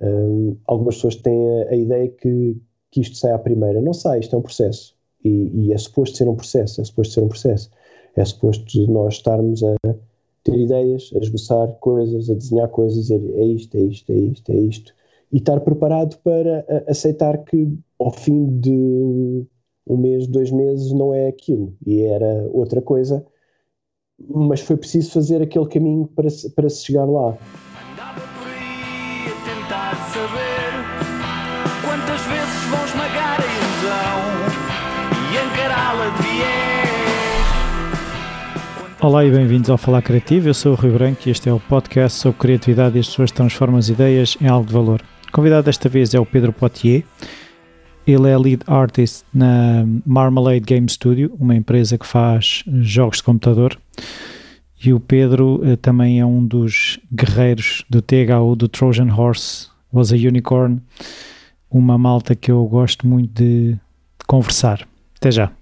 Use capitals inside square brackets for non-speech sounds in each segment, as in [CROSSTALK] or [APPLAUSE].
Um, algumas pessoas têm a, a ideia que, que isto sai à primeira. Não sai, isto é um processo. E, e, é suposto ser um processo, é suposto ser um processo. É suposto nós estarmos a ter ideias, a esboçar coisas, a desenhar coisas, dizer é isto, é isto, é isto, é isto. E estar preparado para aceitar que ao fim de um mês, dois meses, não é aquilo. E era outra coisa. Mas foi preciso fazer aquele caminho para, para se chegar lá. Olá e bem-vindos ao Falar Criativo. Eu sou o Rui Branco e este é o podcast sobre criatividade e as pessoas transformam as ideias em algo de valor. O convidado desta vez é o Pedro Potier. Ele é lead artist na Marmalade Game Studio, uma empresa que faz jogos de computador. E o Pedro eh, também é um dos guerreiros do THU, do Trojan Horse Was a Unicorn, uma malta que eu gosto muito de conversar. Até já.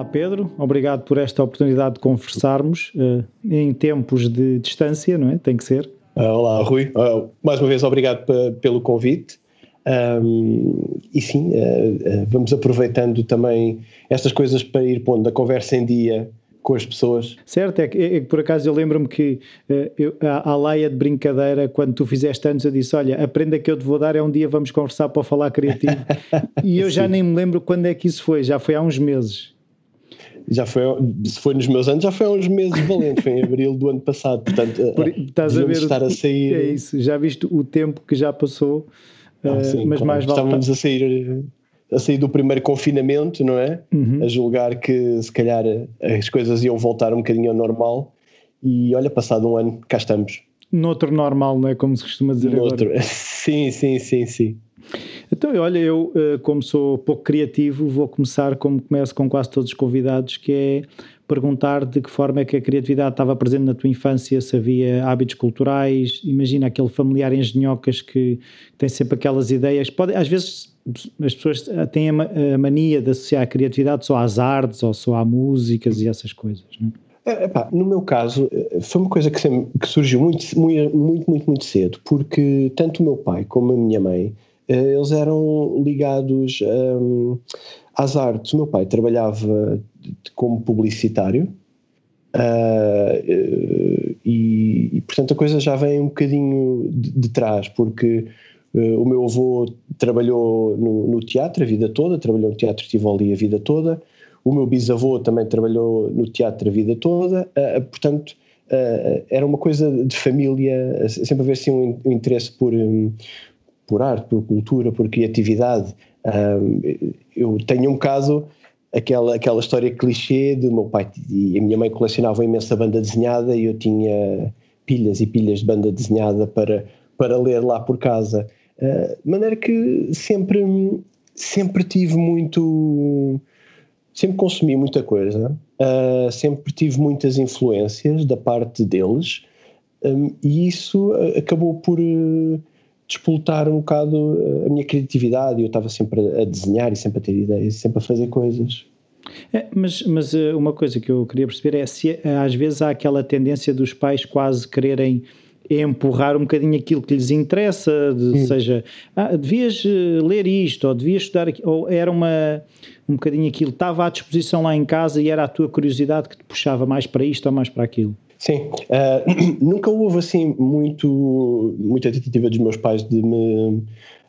Olá Pedro, obrigado por esta oportunidade de conversarmos uh, em tempos de distância, não é? Tem que ser. Uh, olá Rui, uh, mais uma vez obrigado pelo convite. Um, e sim, vamos aproveitando também estas coisas para ir pondo a conversa em dia com as pessoas. Certo, é que, é que por acaso eu lembro-me que uh, eu, a, a laia de brincadeira, quando tu fizeste anos, eu disse: Olha, a prenda que eu te vou dar é um dia vamos conversar para falar criativo. [LAUGHS] e eu já nem me lembro quando é que isso foi, já foi há uns meses já foi, se foi nos meus anos, já foi há uns meses valente, foi em abril do ano passado, portanto, [LAUGHS] Por, estás a ver estar a sair. É isso, já viste o tempo que já passou, ah, uh, sim, mas claro. mais vale. Estávamos a sair, a sair do primeiro confinamento, não é? Uhum. A julgar que se calhar as coisas iam voltar um bocadinho ao normal e olha, passado um ano, cá estamos. Noutro normal, não é? Como se costuma dizer Noutro. agora. [LAUGHS] Sim, sim, sim, sim. Então, olha, eu, eh, como sou pouco criativo, vou começar como começo com quase todos os convidados, que é perguntar de que forma é que a criatividade estava presente na tua infância, se havia hábitos culturais, imagina aquele familiar engenhocas que tem sempre aquelas ideias, pode, às vezes as pessoas têm a mania de associar a criatividade só às artes ou só a músicas e essas coisas, não é? Epá, no meu caso, eh, foi uma coisa que, sempre, que surgiu muito, muito, muito, muito cedo, porque tanto o meu pai como a minha mãe eles eram ligados um, às artes. O meu pai trabalhava como publicitário uh, e, e, portanto, a coisa já vem um bocadinho de, de trás, porque uh, o meu avô trabalhou no, no, teatro a vida toda, trabalhou no Teatro Tivoli a vida toda, o meu bisavô também trabalhou no teatro a vida toda, uh, portanto. era uma coisa de família, sempre haver assim, um, um interesse por, um, por arte, por cultura, por criatividade. Um, eu tenho um caso, aquela, aquela história clichê de meu pai e a minha mãe colecionavam imensa banda desenhada e eu tinha pilhas e pilhas de banda desenhada para, para ler lá por casa. Uh, de maneira que sempre, sempre tive muito. Sempre consumi muita coisa, uh, sempre tive muitas influências da parte deles, um, e isso acabou por. Uh, despoltar um bocado eh, a minha criatividade. Eu estava sempre a desenhar e sempre a ter ideias, sempre a fazer coisas. É, mas, mas eh, uma coisa que eu queria perceber é se eh, às vezes há aquela tendência dos pais quase quererem empurrar um bocadinho aquilo que lhes interessa, de, hum. seja, ah, devias ler isto, ou devias estudar aqui, ou era uma, um bocadinho aquilo, estava à disposição lá em casa e era a tua curiosidade que te puxava mais para isto ou mais para aquilo. Sim, uh, [CLEARS THROAT] nunca houve assim muito, muita tentativa dos meus pais de me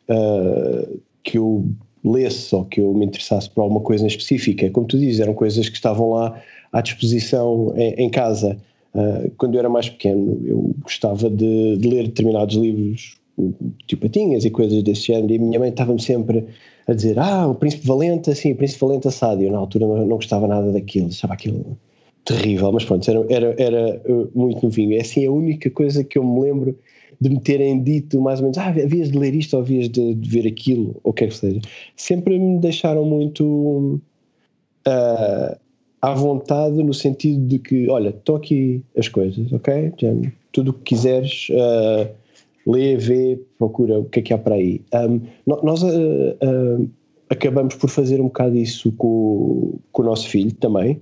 uh, que eu lesse ou que eu me interessasse por alguma coisa específica. Como tu dizes, eram coisas que estavam lá à disposição em, em casa. Uh, quando eu era mais pequeno, eu gostava de, de, ler determinados livros, tipo patinhas e coisas desse género, e minha mãe estava-me sempre a dizer: Ah, o Príncipe Valente, assim, o Príncipe Valente assado. Eu na altura não, não gostava nada daquilo, achava aquilo terrível, mas pronto, era, era, era uh, muito novinho. É assim a única coisa que eu me lembro de me terem dito mais ou menos, ah, havias de ler isto ou havias de, de ver aquilo, ou o que é que seja. Sempre me deixaram muito uh, à vontade no sentido de que, olha, estão aqui as coisas, ok? tudo o que quiseres, uh, lê, vê, procura o que é que há para aí. Um, nós uh, acabamos por fazer um bocado isso com, com o nosso filho também.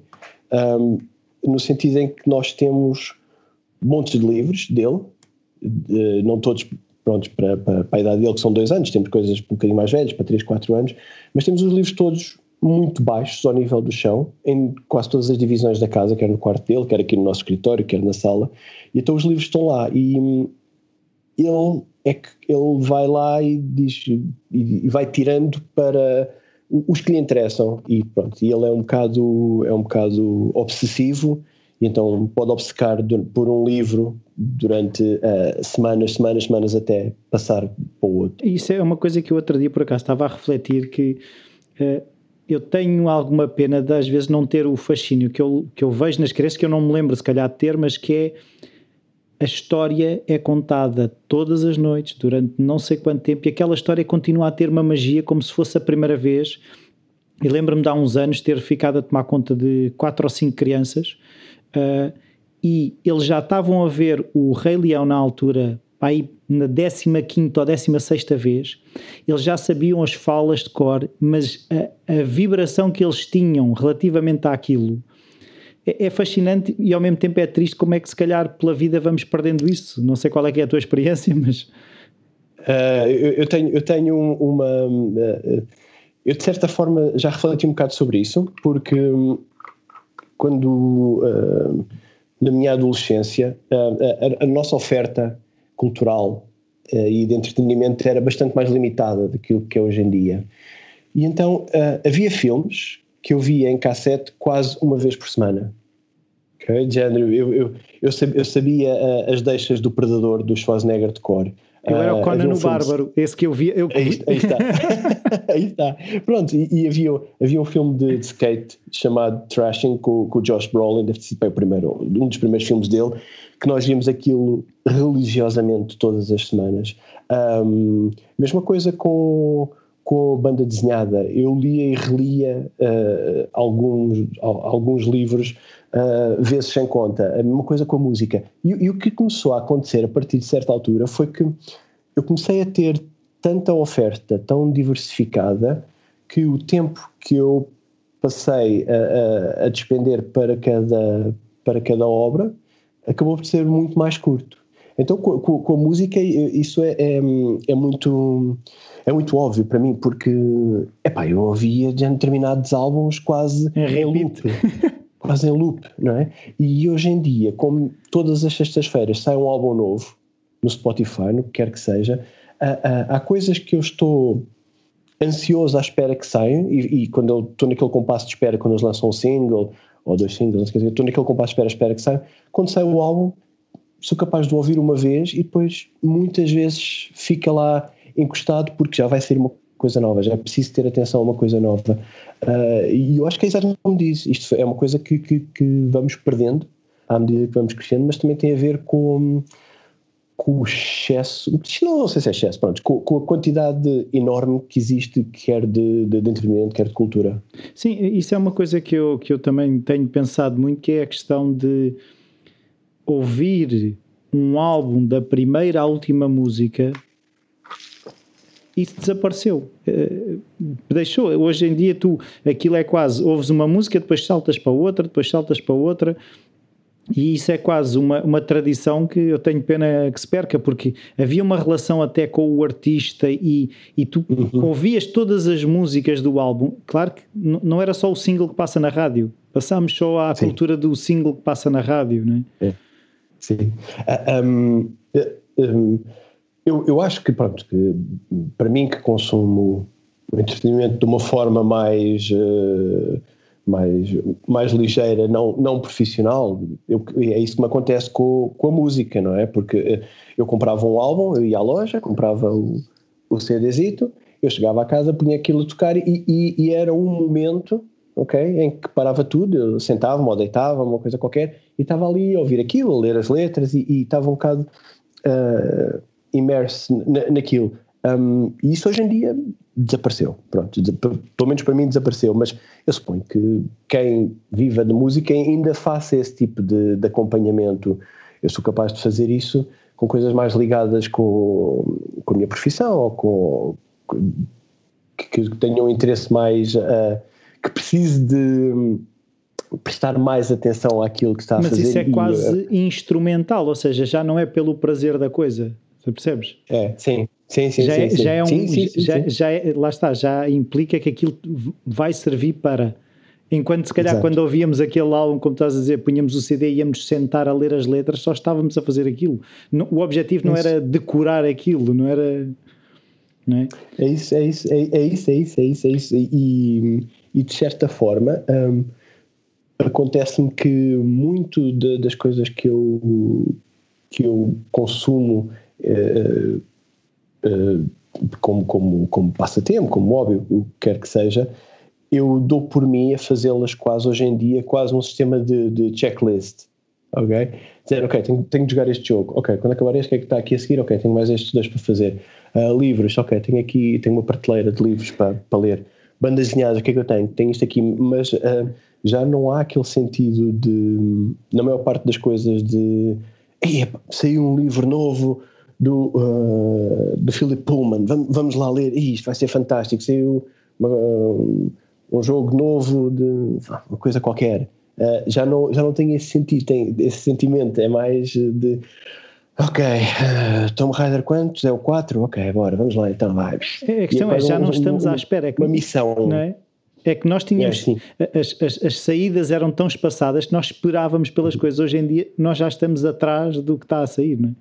Um, no sentido em que nós temos montes de livros dele, uh, não todos prontos para, para, para, a idade dele, que são dois anos, temos coisas um bocadinho mais velhas, para 3, 4 anos, mas temos os livros todos muito baixos ao nível do chão, em quase todas as divisões da casa, quer no quarto dele, quer aqui no nosso escritório, quer na sala, e então os livros estão lá, e ele é que ele vai lá e diz e vai tirando para os que lhe interessam e pronto, e ele é um bocado é um bocado obsessivo e então pode obcecar por um livro durante uh, semanas, semanas, semanas até passar para o outro. Isso é uma coisa que eu outro dia por acaso estava a refletir que uh, eu tenho alguma pena de às vezes não ter o fascínio que eu, que eu vejo nas crianças, que eu não me lembro se calhar de ter, mas que é a história é contada todas as noites, durante não sei quanto tempo, e aquela história continua a ter uma magia como se fosse a primeira vez. E lembro-me de há uns anos ter ficado a tomar conta de quatro ou cinco crianças uh, e eles já estavam a ver o Rei Leão na altura, aí na 15 ou 16 vez, eles já sabiam as falas de cor, mas a, a vibração que eles tinham relativamente àquilo é, é, fascinante e ao mesmo tempo é triste como é que se calhar pela vida vamos perdendo isso. Não sei qual é que é a tua experiência, [LAUGHS] mas... Uh, eu, eu, tenho, eu tenho uma... Uh, eu de certa forma já refleti um bocado sobre isso, porque hum, quando uh, na minha adolescência a, a, nossa oferta cultural e de entretenimento era bastante mais limitada daquilo que é hoje em dia. E então havia filmes que eu via em cassete quase uma vez por semana. Ok? De género, eu, eu, eu, sabia, eu sabia uh, as deixas do Predador do Schwarzenegger de cor. Eu era o ah, Conan um Bárbaro, esse que eu via. Eu... Aí, aí está. [LAUGHS] aí está. Pronto, e, e, havia, havia um filme de, de skate chamado Trashing com, com o Josh Brolin, deve ser o primeiro, um dos primeiros filmes dele, que nós vimos aquilo religiosamente todas as semanas. Um, mesma coisa com com a banda desenhada. Eu lia e relia uh, alguns, alguns livros uh, vezes sem conta. A mesma coisa com a música. E, e, o que começou a acontecer a partir de certa altura foi que eu comecei a ter tanta oferta tão diversificada que o tempo que eu passei a, a, a despender para cada, para cada obra acabou por ser muito mais curto. Então, com, com, a música, isso é, é, é, muito é muito óbvio para mim, porque epá, eu ouvia de determinados álbuns quase em, em loop. [LAUGHS] quase em loop, não é? E hoje em dia, como todas as sextas-feiras sai um álbum novo no Spotify, no que quer que seja, há, há coisas que eu estou ansioso à espera que saiam, e, e quando eu estou naquele compasso de espera, quando eles lançam um single ou dois singles, estou naquele compasso de espera, espera que saiam, quando sai o álbum, sou capaz de ouvir uma vez e depois muitas vezes fica lá encostado porque já vai ser uma coisa nova, já é preciso ter atenção a uma coisa nova. Uh, e eu acho que é exatamente como diz, isto é uma coisa que, que, que, vamos perdendo à medida que vamos crescendo, mas também tem a ver com, com o excesso, não, não sei se é excesso, pronto, com, com, a quantidade enorme que existe, quer de, de, de entretenimento, quer de cultura. Sim, isso é uma coisa que eu, que eu também tenho pensado muito, que é a questão de ouvir um álbum da primeira à última música isso desapareceu. Uh, deixou. Hoje em dia, tu aquilo é quase ouves uma música, depois saltas para outra, depois saltas para outra. E isso é quase uma, uma tradição que eu tenho pena que se perca, porque havia uma relação até com o artista e, e tu uhum. ouvias todas as músicas do álbum. Claro que não era só o single que passa na rádio, passámos só à Sim. cultura do single que passa na rádio, não é? é. Sim. Uh, um, uh, um, eu, eu acho que, pronto, que para mim que consumo o entretenimento de uma forma mais, uh, mais, mais ligeira, não, não profissional, eu, é isso que me acontece com, com a música, não é? Porque eh, eu comprava um álbum, eu ia à loja, comprava o, o CDzito, eu chegava à casa, punha aquilo a tocar e, e, e era um momento ok? Em que parava tudo, eu sentava-me ou deitava, uma coisa qualquer, e estava ali a ouvir aquilo, a ler as letras, e, e estava um bocado uh, imerso naquilo. Um, e isso hoje em dia desapareceu, pronto, pelo menos para mim desapareceu, mas eu suponho que quem viva de música ainda faça esse tipo de, de acompanhamento. Eu sou capaz de fazer isso com coisas mais ligadas com, com a minha profissão ou com, que, que tenham um interesse mais uh, que precise de prestar mais atenção àquilo que está a Mas fazer. Mas isso é e, quase uh, instrumental, ou seja, já não é pelo prazer da coisa, percebes? É, sim. Sim, sim, já sim, é, sim. Já é um, sim, sim, sim, já, já é, lá está, já implica que aquilo vai servir para. Enquanto se calhar Exato. quando ouvíamos aquele álbum, como estás a dizer, punhamos o CD e íamos sentar a ler as letras, só estávamos a fazer aquilo. O objetivo não isso. era decorar aquilo, não era. Não é? é isso, é isso, é, é isso, é isso, é isso, é isso. E, e de certa forma hum, acontece-me que muito de, das coisas que eu, que eu consumo como, como, como passatempo, como hobby, o que quer que seja, eu dou por mim a fazê-las quase hoje em dia, quase um sistema de, de checklist. Ok? Dizer, ok, tenho, tenho de jogar este jogo. Ok, quando acabar este, o que é que está aqui a seguir? Ok, tenho mais estes dois para fazer. Uh, livros, ok, tenho aqui, tenho uma prateleira de livros para, para ler. Bandas desenhadas, o que é que eu tenho? Tenho isto aqui, mas uh, já não há aquele sentido de, na maior parte das coisas, de saiu um livro novo do, uh, do Philip Pullman, vamos, vamos lá ler, isto vai ser fantástico, saiu uma, um jogo novo de uma coisa qualquer. Uh, já, não, já não tem esse sentido, tem esse sentimento, é mais de ok, uh, Tomb Raider quantos? É o 4? Ok, bora, vamos lá então, vai. É, a questão é, já um, não estamos um, à espera. É que, uma missão. Não é? É que nós tínhamos. É, as, as, as, saídas eram tão espaçadas que nós esperávamos pelas coisas. Hoje em dia, nós já estamos atrás do que está a sair, não é?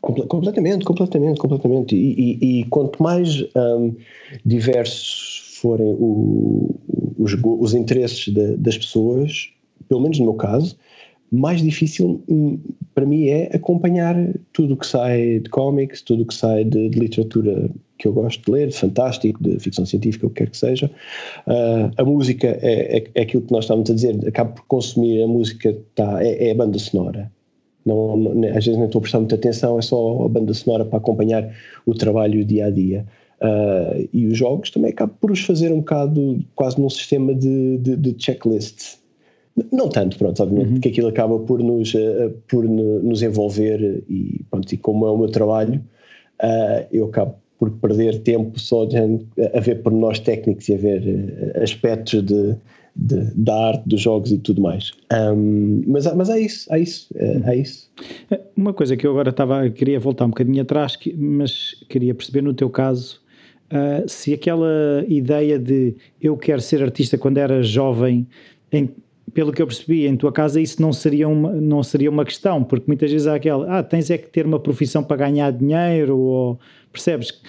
Completamente, completamente, completamente. E, e, e quanto mais um, diversos forem o, os, os interesses de, das pessoas, pelo menos no meu caso, mais difícil hum, para mim é acompanhar tudo o que sai de cómics, tudo o que sai de, de, literatura que eu gosto de ler, de fantástico, de ficção científica, o que quer que seja. Uh, a música é, é, é, aquilo que nós estávamos a dizer, acabo por consumir a música, tá, é, é a banda sonora. Não, não, às vezes nem estou a prestar muita atenção, é só a banda sonora para acompanhar o trabalho dia a dia. Uh, e os jogos também acabam por os fazer um bocado quase num sistema de, de, de checklist. Não tanto, pronto, obviamente, uhum. que aquilo acaba por nos, uh, por nos envolver e, pronto, e como é o meu trabalho, uh, eu acabo por perder tempo só de, a ver pormenores técnicos e a ver aspectos de, de, da arte dos jogos e tudo mais. Um, mas, mas é isso, é isso, é, é, isso. Uma coisa que eu agora estava, queria voltar um bocadinho atrás, mas queria perceber no teu caso uh, se aquela ideia de eu quero ser artista quando era jovem, em, pelo que eu percebi, em tua casa isso não seria, uma, não seria uma questão, porque muitas vezes há aquela, ah, tens é que ter uma profissão para ganhar dinheiro, ou percebes?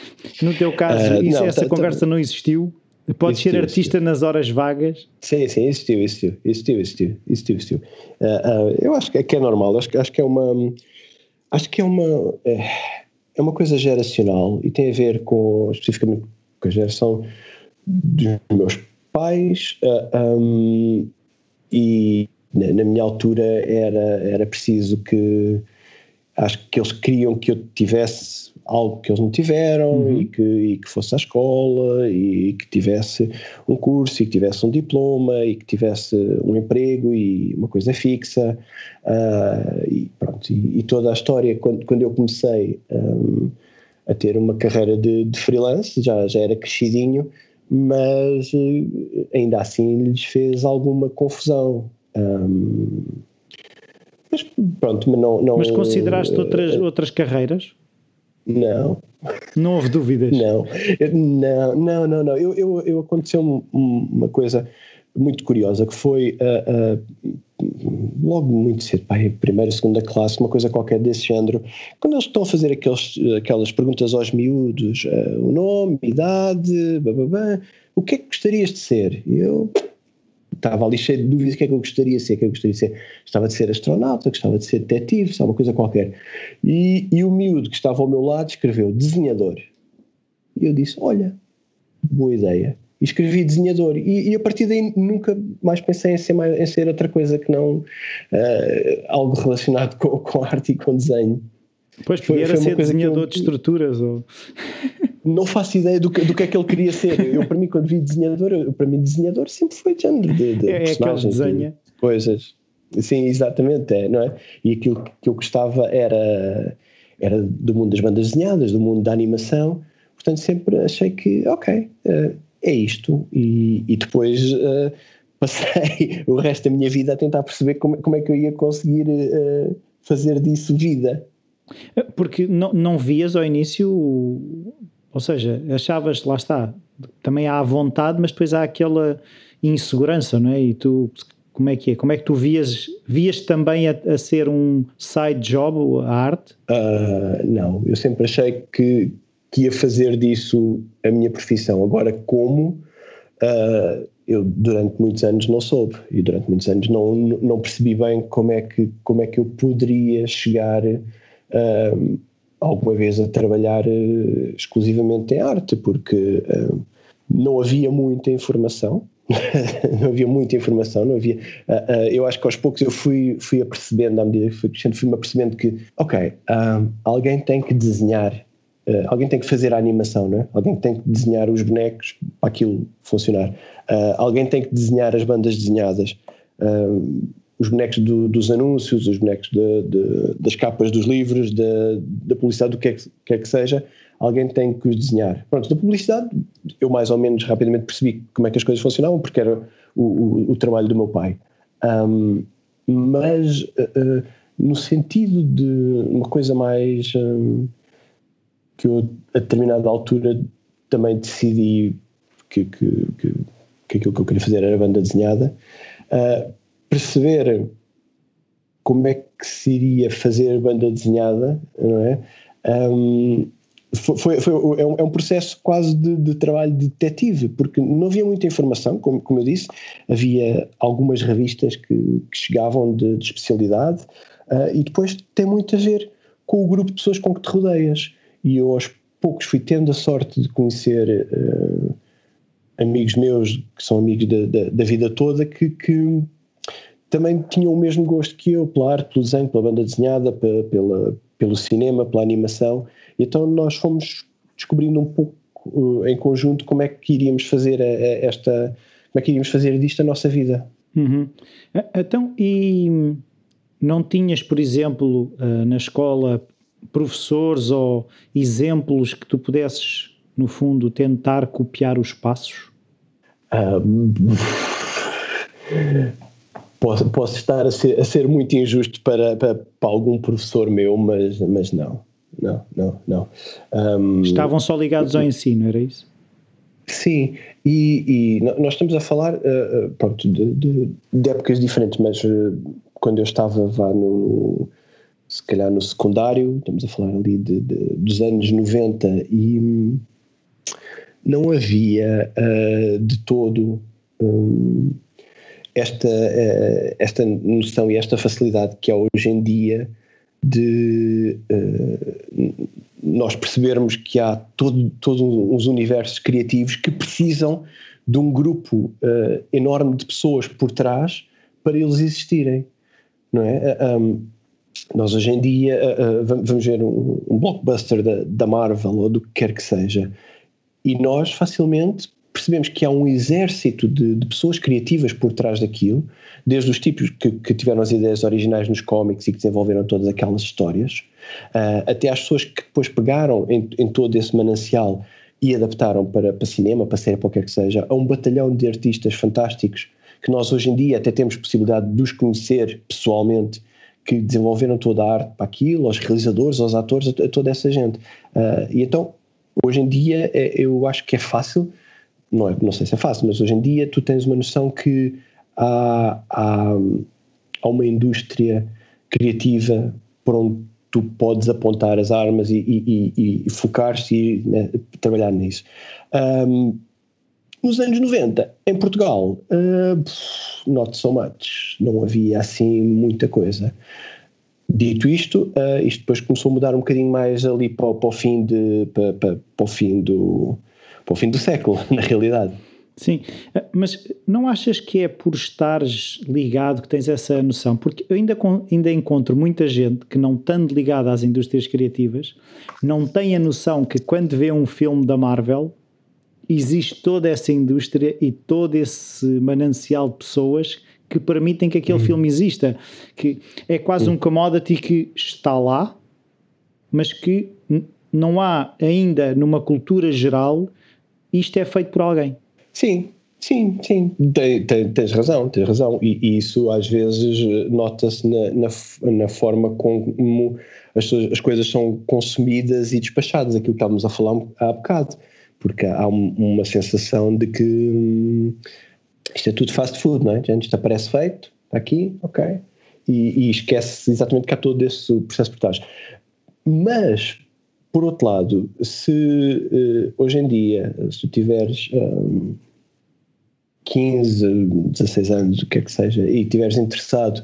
No teu caso, uh, isso, não, essa conversa não existiu? Podes existiu, ser artista existiu. nas horas vagas? Sim, sim, existiu, existiu, existiu, existiu, existiu, existiu. Uh, uh, eu acho que é, que é normal, acho, acho que é uma, acho que é uma, é, é uma coisa geracional e tem a ver com, especificamente com a geração dos meus pais uh, ah, um, e na, na, minha altura era, era preciso que acho que eles queriam que eu tivesse algo que eles não tiveram uhum. e, que, e que fosse à escola e que tivesse um curso e que tivesse um diploma e que tivesse um emprego e uma coisa fixa uh, e pronto e, e, toda a história quando, quando eu comecei um, a ter uma carreira de, de, freelance já, já era crescidinho mas uh, ainda assim lhes fez alguma confusão um, mas pronto, mas não, não. Mas consideraste outras, outras carreiras? Não. Não houve dúvidas? Não, não, não, não. não. Eu, eu, eu aconteceu uma coisa muito curiosa que foi uh, uh, logo muito cedo, pai, primeira, segunda classe, uma coisa qualquer desse género. Quando eles estão a fazer aqueles, aquelas perguntas aos miúdos, uh, o nome, idade, bababá, o que é que gostarias de ser? E eu estava ali cheio de dúvidas o que é que eu gostaria de ser, o que é que eu gostaria de ser. Gostava de ser astronauta, gostava de ser detetive, sabe, uma coisa qualquer. E, e o miúdo que estava ao meu lado escreveu desenhador. E eu disse, olha, boa ideia. E escrevi desenhador. E, e, a partir daí nunca mais pensei em ser, mais, em ser outra coisa que não uh, algo relacionado com, com arte e com desenho. Pois, podia ser desenhador eu, de estruturas ou... Não faço ideia do que, do que é que ele queria ser. Eu, para mim, quando vi desenhador, eu, para mim, desenhador sempre foi de género de, de é, é desenha. De coisas. Sim, exatamente, é, não é? E aquilo que eu gostava era, era do mundo das bandas desenhadas, do mundo da animação. Portanto, sempre achei que, ok, uh, é isto. E, e depois... Uh, passei [LAUGHS] o resto da minha vida a tentar perceber como, como é que eu ia conseguir uh, fazer disso vida. Porque não, não vias ao início, ou seja, achavas, lá está, também há a vontade, mas depois há aquela insegurança, não é? E tu, como é que é? Como é que tu vias, vias também a, a ser um side job, a arte? Uh, não, eu sempre achei que, que ia fazer disso a minha profissão. Agora, como? Uh, eu durante muitos anos não soube e durante muitos anos não, não percebi bem como é que, como é que eu poderia chegar uh, alguma vez a trabalhar uh, exclusivamente em arte, porque uh, [LAUGHS] não havia muita informação. não havia muita informação, não havia. eu acho que aos poucos eu fui, fui apercebendo, à medida que fui crescendo, fui-me apercebendo que, ok, alguém tem que desenhar Uh, alguém tem que fazer a animação, não é? Alguém tem que desenhar os bonecos para aquilo funcionar. Uh, alguém tem que desenhar as bandas desenhadas. Uh, os bonecos do, dos anúncios, os bonecos de, de, das capas dos livros, da publicidade, do que, é que, que, é que seja, alguém tem que os desenhar. Pronto, da publicidade, eu mais ou menos rapidamente percebi como é que as coisas funcionavam, porque era o, o, o trabalho do meu pai. Um, mas, no sentido de uma coisa mais. Um, que eu, a determinada altura, também decidi que, que, que, que aquilo que eu queria fazer era banda desenhada. Uh, perceber como é que se iria fazer banda desenhada, não é? Um, foi, foi, é, um, é, um, processo quase de, de, trabalho de detetive, porque não havia muita informação, como, como eu disse, havia algumas revistas que, que chegavam de, de especialidade, uh, e depois tem muito a ver com o grupo de pessoas com que te rodeias e eu aos poucos fui tendo a sorte de conhecer uh, amigos meus que são amigos da, da, da vida toda que, que, também tinham o mesmo gosto que eu pela arte, pelo desenho, pela banda desenhada, pela, pelo cinema, pela animação. Então nós fomos descobrindo um pouco uh, em conjunto como é que iríamos fazer a, a esta, como é que iríamos fazer disto a nossa vida. Uhum. Então, e não tinhas, por exemplo, uh, na escola professores ou exemplos que tu pudesses, no fundo, tentar copiar os passos? Um, posso, posso estar a ser, a ser muito injusto para, para, para, algum professor meu, mas, mas não. Não, não, não. Um, Estavam só ligados ao ensino, era isso? Sim, e, e nós estamos a falar uh, pronto, de, de, de, épocas diferentes, mas uh, quando eu estava vá no, se calhar no secundário, estamos a falar ali de, dos anos 90 e hum, não havia uh, de todo um, esta, uh, esta noção e esta facilidade que há hoje em dia de uh, nós percebermos que há todo, todos uns universos criativos que precisam de um grupo enorme de pessoas por trás para eles existirem, não é? Um, nós hoje em dia uh, uh, vamos ver um, um blockbuster da, da, Marvel ou do que quer que seja, e nós facilmente percebemos que há um exército de, de pessoas criativas por trás daquilo, desde os tipos que, que, tiveram as ideias originais nos cómics e que desenvolveram todas aquelas histórias, uh, até às pessoas que depois pegaram em, em todo esse manancial e adaptaram para, para cinema, para série, para o que quer que seja, a um batalhão de artistas fantásticos que nós hoje em dia até temos possibilidade de os conhecer pessoalmente que desenvolveram toda a arte para aquilo, aos realizadores, aos atores, a, toda essa gente. Uh, e então, hoje em dia, é, eu acho que é fácil, não, é, não sei se é fácil, mas hoje em dia tu tens uma noção que há, há, há uma indústria criativa por onde tu podes apontar as armas e, e, e, e focar-se e né, trabalhar nisso. Um, nos anos 90, em Portugal, uh, not so much. Não havia assim muita coisa. Dito isto, uh, isto depois começou a mudar um bocadinho mais ali para, para o fim de para, para, para, o fim do para o fim do século, [LAUGHS] na realidade. Sim, mas não achas que é por estares ligado que tens essa noção? Porque eu ainda, ainda encontro muita gente que não estando ligada às indústrias criativas, não tem a noção que quando vê um filme da Marvel, existe toda essa indústria e todo esse manancial de pessoas que permitem que aquele uhum. filme exista. Que é quase uhum. um commodity que está lá, mas que não há ainda numa cultura geral isto é feito por alguém. Sim, Sim, sim, tem, tem, tens razão, tens razão. E, e isso às vezes nota-se na, na, na, forma como as, as, coisas são consumidas e despachadas, aquilo que estávamos a falar há bocado, porque há um, uma sensação de que hum, isto é tudo fast food, não é? Antes está parece feito, está aqui, ok. E, e esquece exatamente que há todo esse processo por trás. Mas, por outro lado, se uh, hoje em dia, se tu tiveres. Um, 15, 16 anos, o que é que seja, e estiveres interessado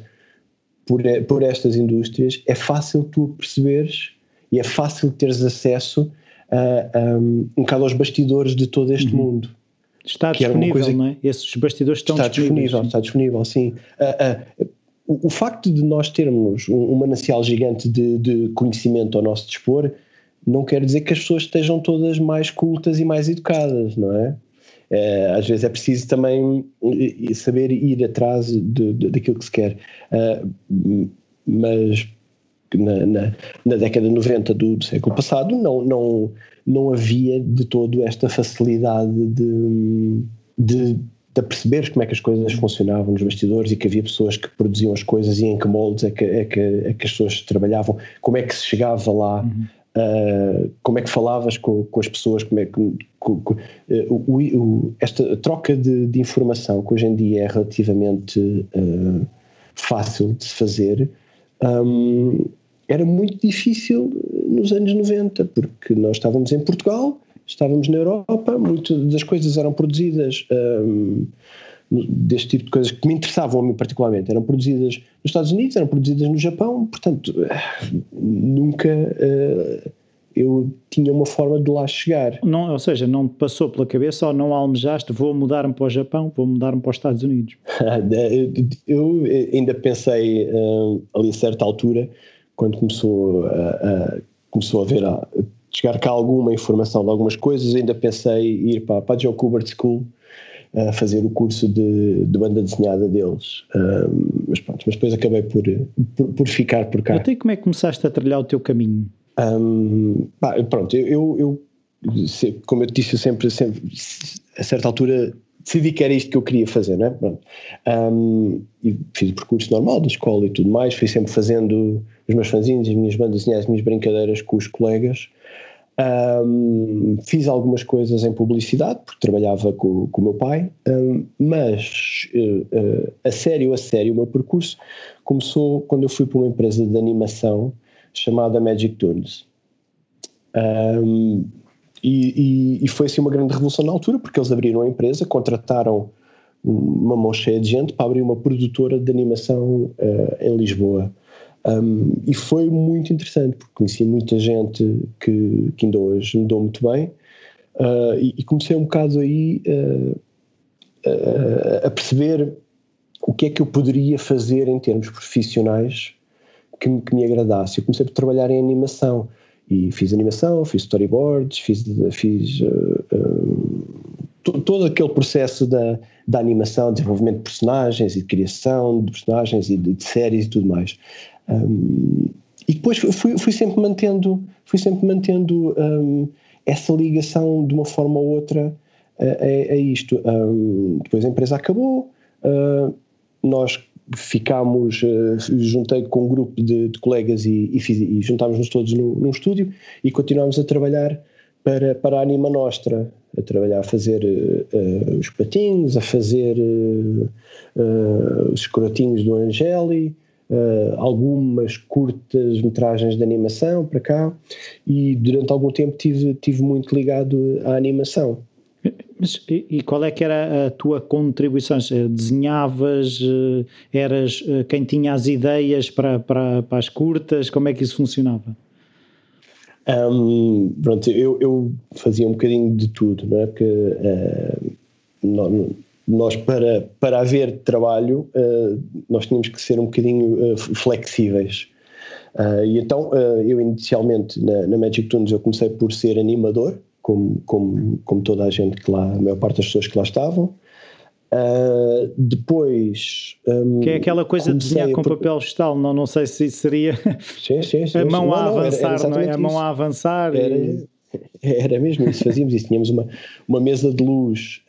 por, por estas indústrias, é fácil tu perceberes e é fácil teres acesso a, a, um bocado aos bastidores de todo este uhum. mundo. Está disponível, não é? Esses bastidores estão está disponível. Está disponível, sim. Uh, uh, o, o, facto de nós termos um, um manancial gigante de, de, conhecimento ao nosso dispor não quer dizer que as pessoas estejam todas mais cultas e mais educadas, não é? Uh, às vezes é preciso também saber ir atrás de, de, daquilo que se quer. Uh, mas na, na, na, década de 90 do, do, século passado não, não, não havia de todo esta facilidade de, de, de perceberes como é que as coisas funcionavam nos bastidores e que havia pessoas que produziam as coisas e em que moldes é que, é que, é que as pessoas trabalhavam, como é que se chegava lá. Uhum. Uh, como é que falavas com, com, as pessoas, como é que com, com, uh, o, o, esta troca de, de, informação que hoje em dia é relativamente uh, fácil de se fazer, um, era muito difícil nos anos 90, porque nós estávamos em Portugal, estávamos na Europa, muitas das coisas eram produzidas um, deste tipo de coisas que me interessavam a mim particularmente eram produzidas nos Estados Unidos, eram produzidas no Japão, portanto nunca uh, eu tinha uma forma de lá chegar. Não, ou seja, não passou pela cabeça ou não almejaste, vou mudar-me para o Japão, vou mudar-me para os Estados Unidos? [LAUGHS] eu ainda pensei uh, ali a certa altura, quando começou a, a começou a ver a, chegar cá alguma informação de algumas coisas, ainda pensei ir para, para a Joe Kubert School a fazer o curso de, de banda desenhada deles. Um, mas pronto, mas depois acabei por, por, por, ficar por cá. Até como é que começaste a trilhar o teu caminho? Um, pá, pronto, eu, eu, como eu te disse, eu sempre, sempre, a certa altura, decidi que era isto que eu queria fazer, né? Um, e fiz o percurso normal da escola e tudo mais, fui sempre fazendo os meus fanzines, as minhas bandas desenhadas, as minhas brincadeiras com os colegas. Um, fiz algumas coisas em publicidade, porque trabalhava com, com o meu pai, um, mas uh, uh, a sério, a sério, o meu percurso começou quando eu fui para uma empresa de animação chamada Magic Toons. Um, e, e, e, foi assim uma grande revolução na altura, porque eles abriram a empresa, contrataram uma mão cheia de gente para abrir uma produtora de animação uh, em Lisboa. Um, e foi muito interessante, porque conheci muita gente que, que ainda hoje me dou muito bem, uh, e, e, comecei um bocado aí uh, a perceber o que é que eu poderia fazer em termos profissionais que, que me agradasse. Eu comecei a trabalhar em animação, e fiz animação, fiz storyboards, fiz, fiz todo aquele processo da, da animação, desenvolvimento de personagens e de criação de personagens e de, de séries e tudo mais. E depois fui, fui, sempre mantendo, fui sempre mantendo um, essa ligação de uma forma ou outra a, a, a isto. Um, depois a empresa acabou, uh, nós ficámos, uh, juntei com um grupo de, de colegas e, e, fiz, e juntámos-nos todos no, num estúdio e continuámos a trabalhar para, para a Anima Nostra, a trabalhar, a fazer uh, os patinhos, a fazer os escrotinhos do Angeli, uh, algumas curtas metragens de animação para cá e durante algum tempo tive, tive muito ligado à animação. Mas, e qual é que era a tua contribuição? Desenhavas, eh, eras eh, quem tinha as ideias para, para, para as curtas? Como é que isso funcionava? Um, pronto, eu, eu, fazia um bocadinho de tudo, não é? Porque uh, não, nós para, para haver trabalho uh, nós tínhamos que ser um bocadinho uh, flexíveis uh, e então eu inicialmente na, na, Magic Tunes eu comecei por ser animador como, como, como toda a gente que lá, a maior parte das pessoas que lá estavam depois um, que é aquela coisa de desenhar com por... papel vegetal não, não sei se seria sim, sim, sim, [LAUGHS] a mão não, a avançar era, era não é? a mão isso. a avançar era, e... era mesmo isso, fazíamos isso tínhamos uma, uma mesa de luz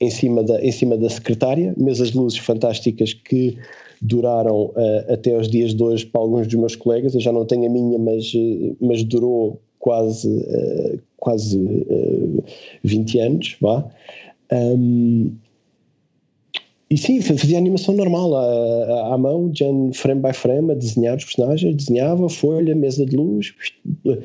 em cima da, em cima da secretária, mesas de luzes fantásticas que duraram uh, até os dias de hoje para alguns dos meus colegas. Eu já não tenho a minha, mas, uh, mas durou quase, uh, quase uh, 20 anos, vá. Um, e sim, fazia animação normal, à, à, mão, frame by frame, a desenhar os personagens, desenhava, folha, mesa de luz, uh,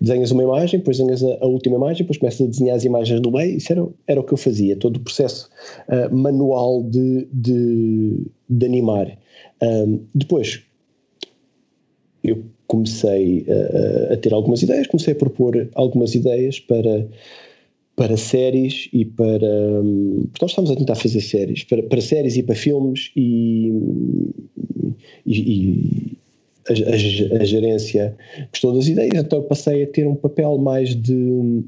desenhas uma imagem, depois desenhas a, a, última imagem, depois começas a desenhar as imagens do meio, isso era, era o que eu fazia, todo o processo uh, manual de, de, de animar. Um, depois, eu comecei a, a ter algumas ideias, comecei a propor algumas ideias para para séries e para. Porque nós estamos a tentar fazer séries, para, para séries e para filmes e, e a, a, a, gerência gostou das ideias, então passei a ter um papel mais de,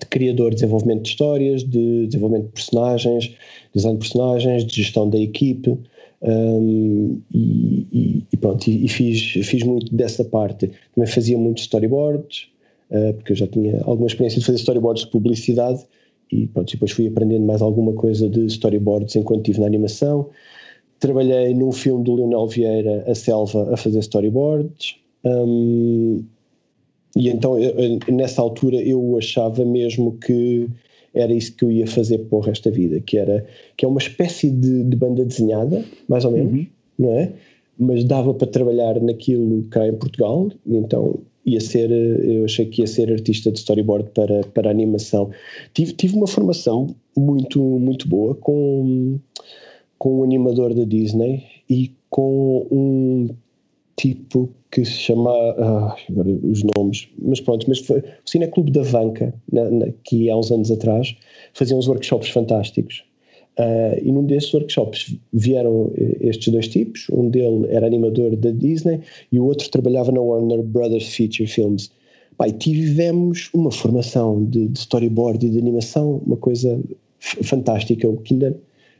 de criador, de desenvolvimento de histórias, de desenvolvimento de personagens, design de personagens, de gestão da equipe. Um, e, e, pronto, e, fiz, fiz muito dessa parte. Também fazia muitos storyboards, uh, porque eu já tinha alguma experiência de fazer storyboards de publicidade e pronto, depois fui aprendendo mais alguma coisa de storyboards enquanto estive na animação. Trabalhei num filme do Leonel Vieira, A Selva, a fazer storyboards. Um, e então, eu, nessa altura, eu achava mesmo que era isso que eu ia fazer para o resto da vida, que era que é uma espécie de, de banda desenhada, mais ou menos, uhum. não é? Mas dava para trabalhar naquilo cá em Portugal, e então ia ser, eu achei que ia ser artista de storyboard para, para animação. Tive, tive uma formação muito, muito boa com, com um animador da Disney e com um tipo que se chama ah, os nomes, mas pronto, mas foi o Cineclube da Vanca, na, na, que há uns anos atrás fazia uns workshops fantásticos Uh, e num desses workshops vieram eh, estes dois tipos, um dele era animador da Disney e o outro trabalhava na Warner Brothers Feature Films. Pai, tivemos uma formação de, de, storyboard e de animação, uma coisa fantástica, o que ainda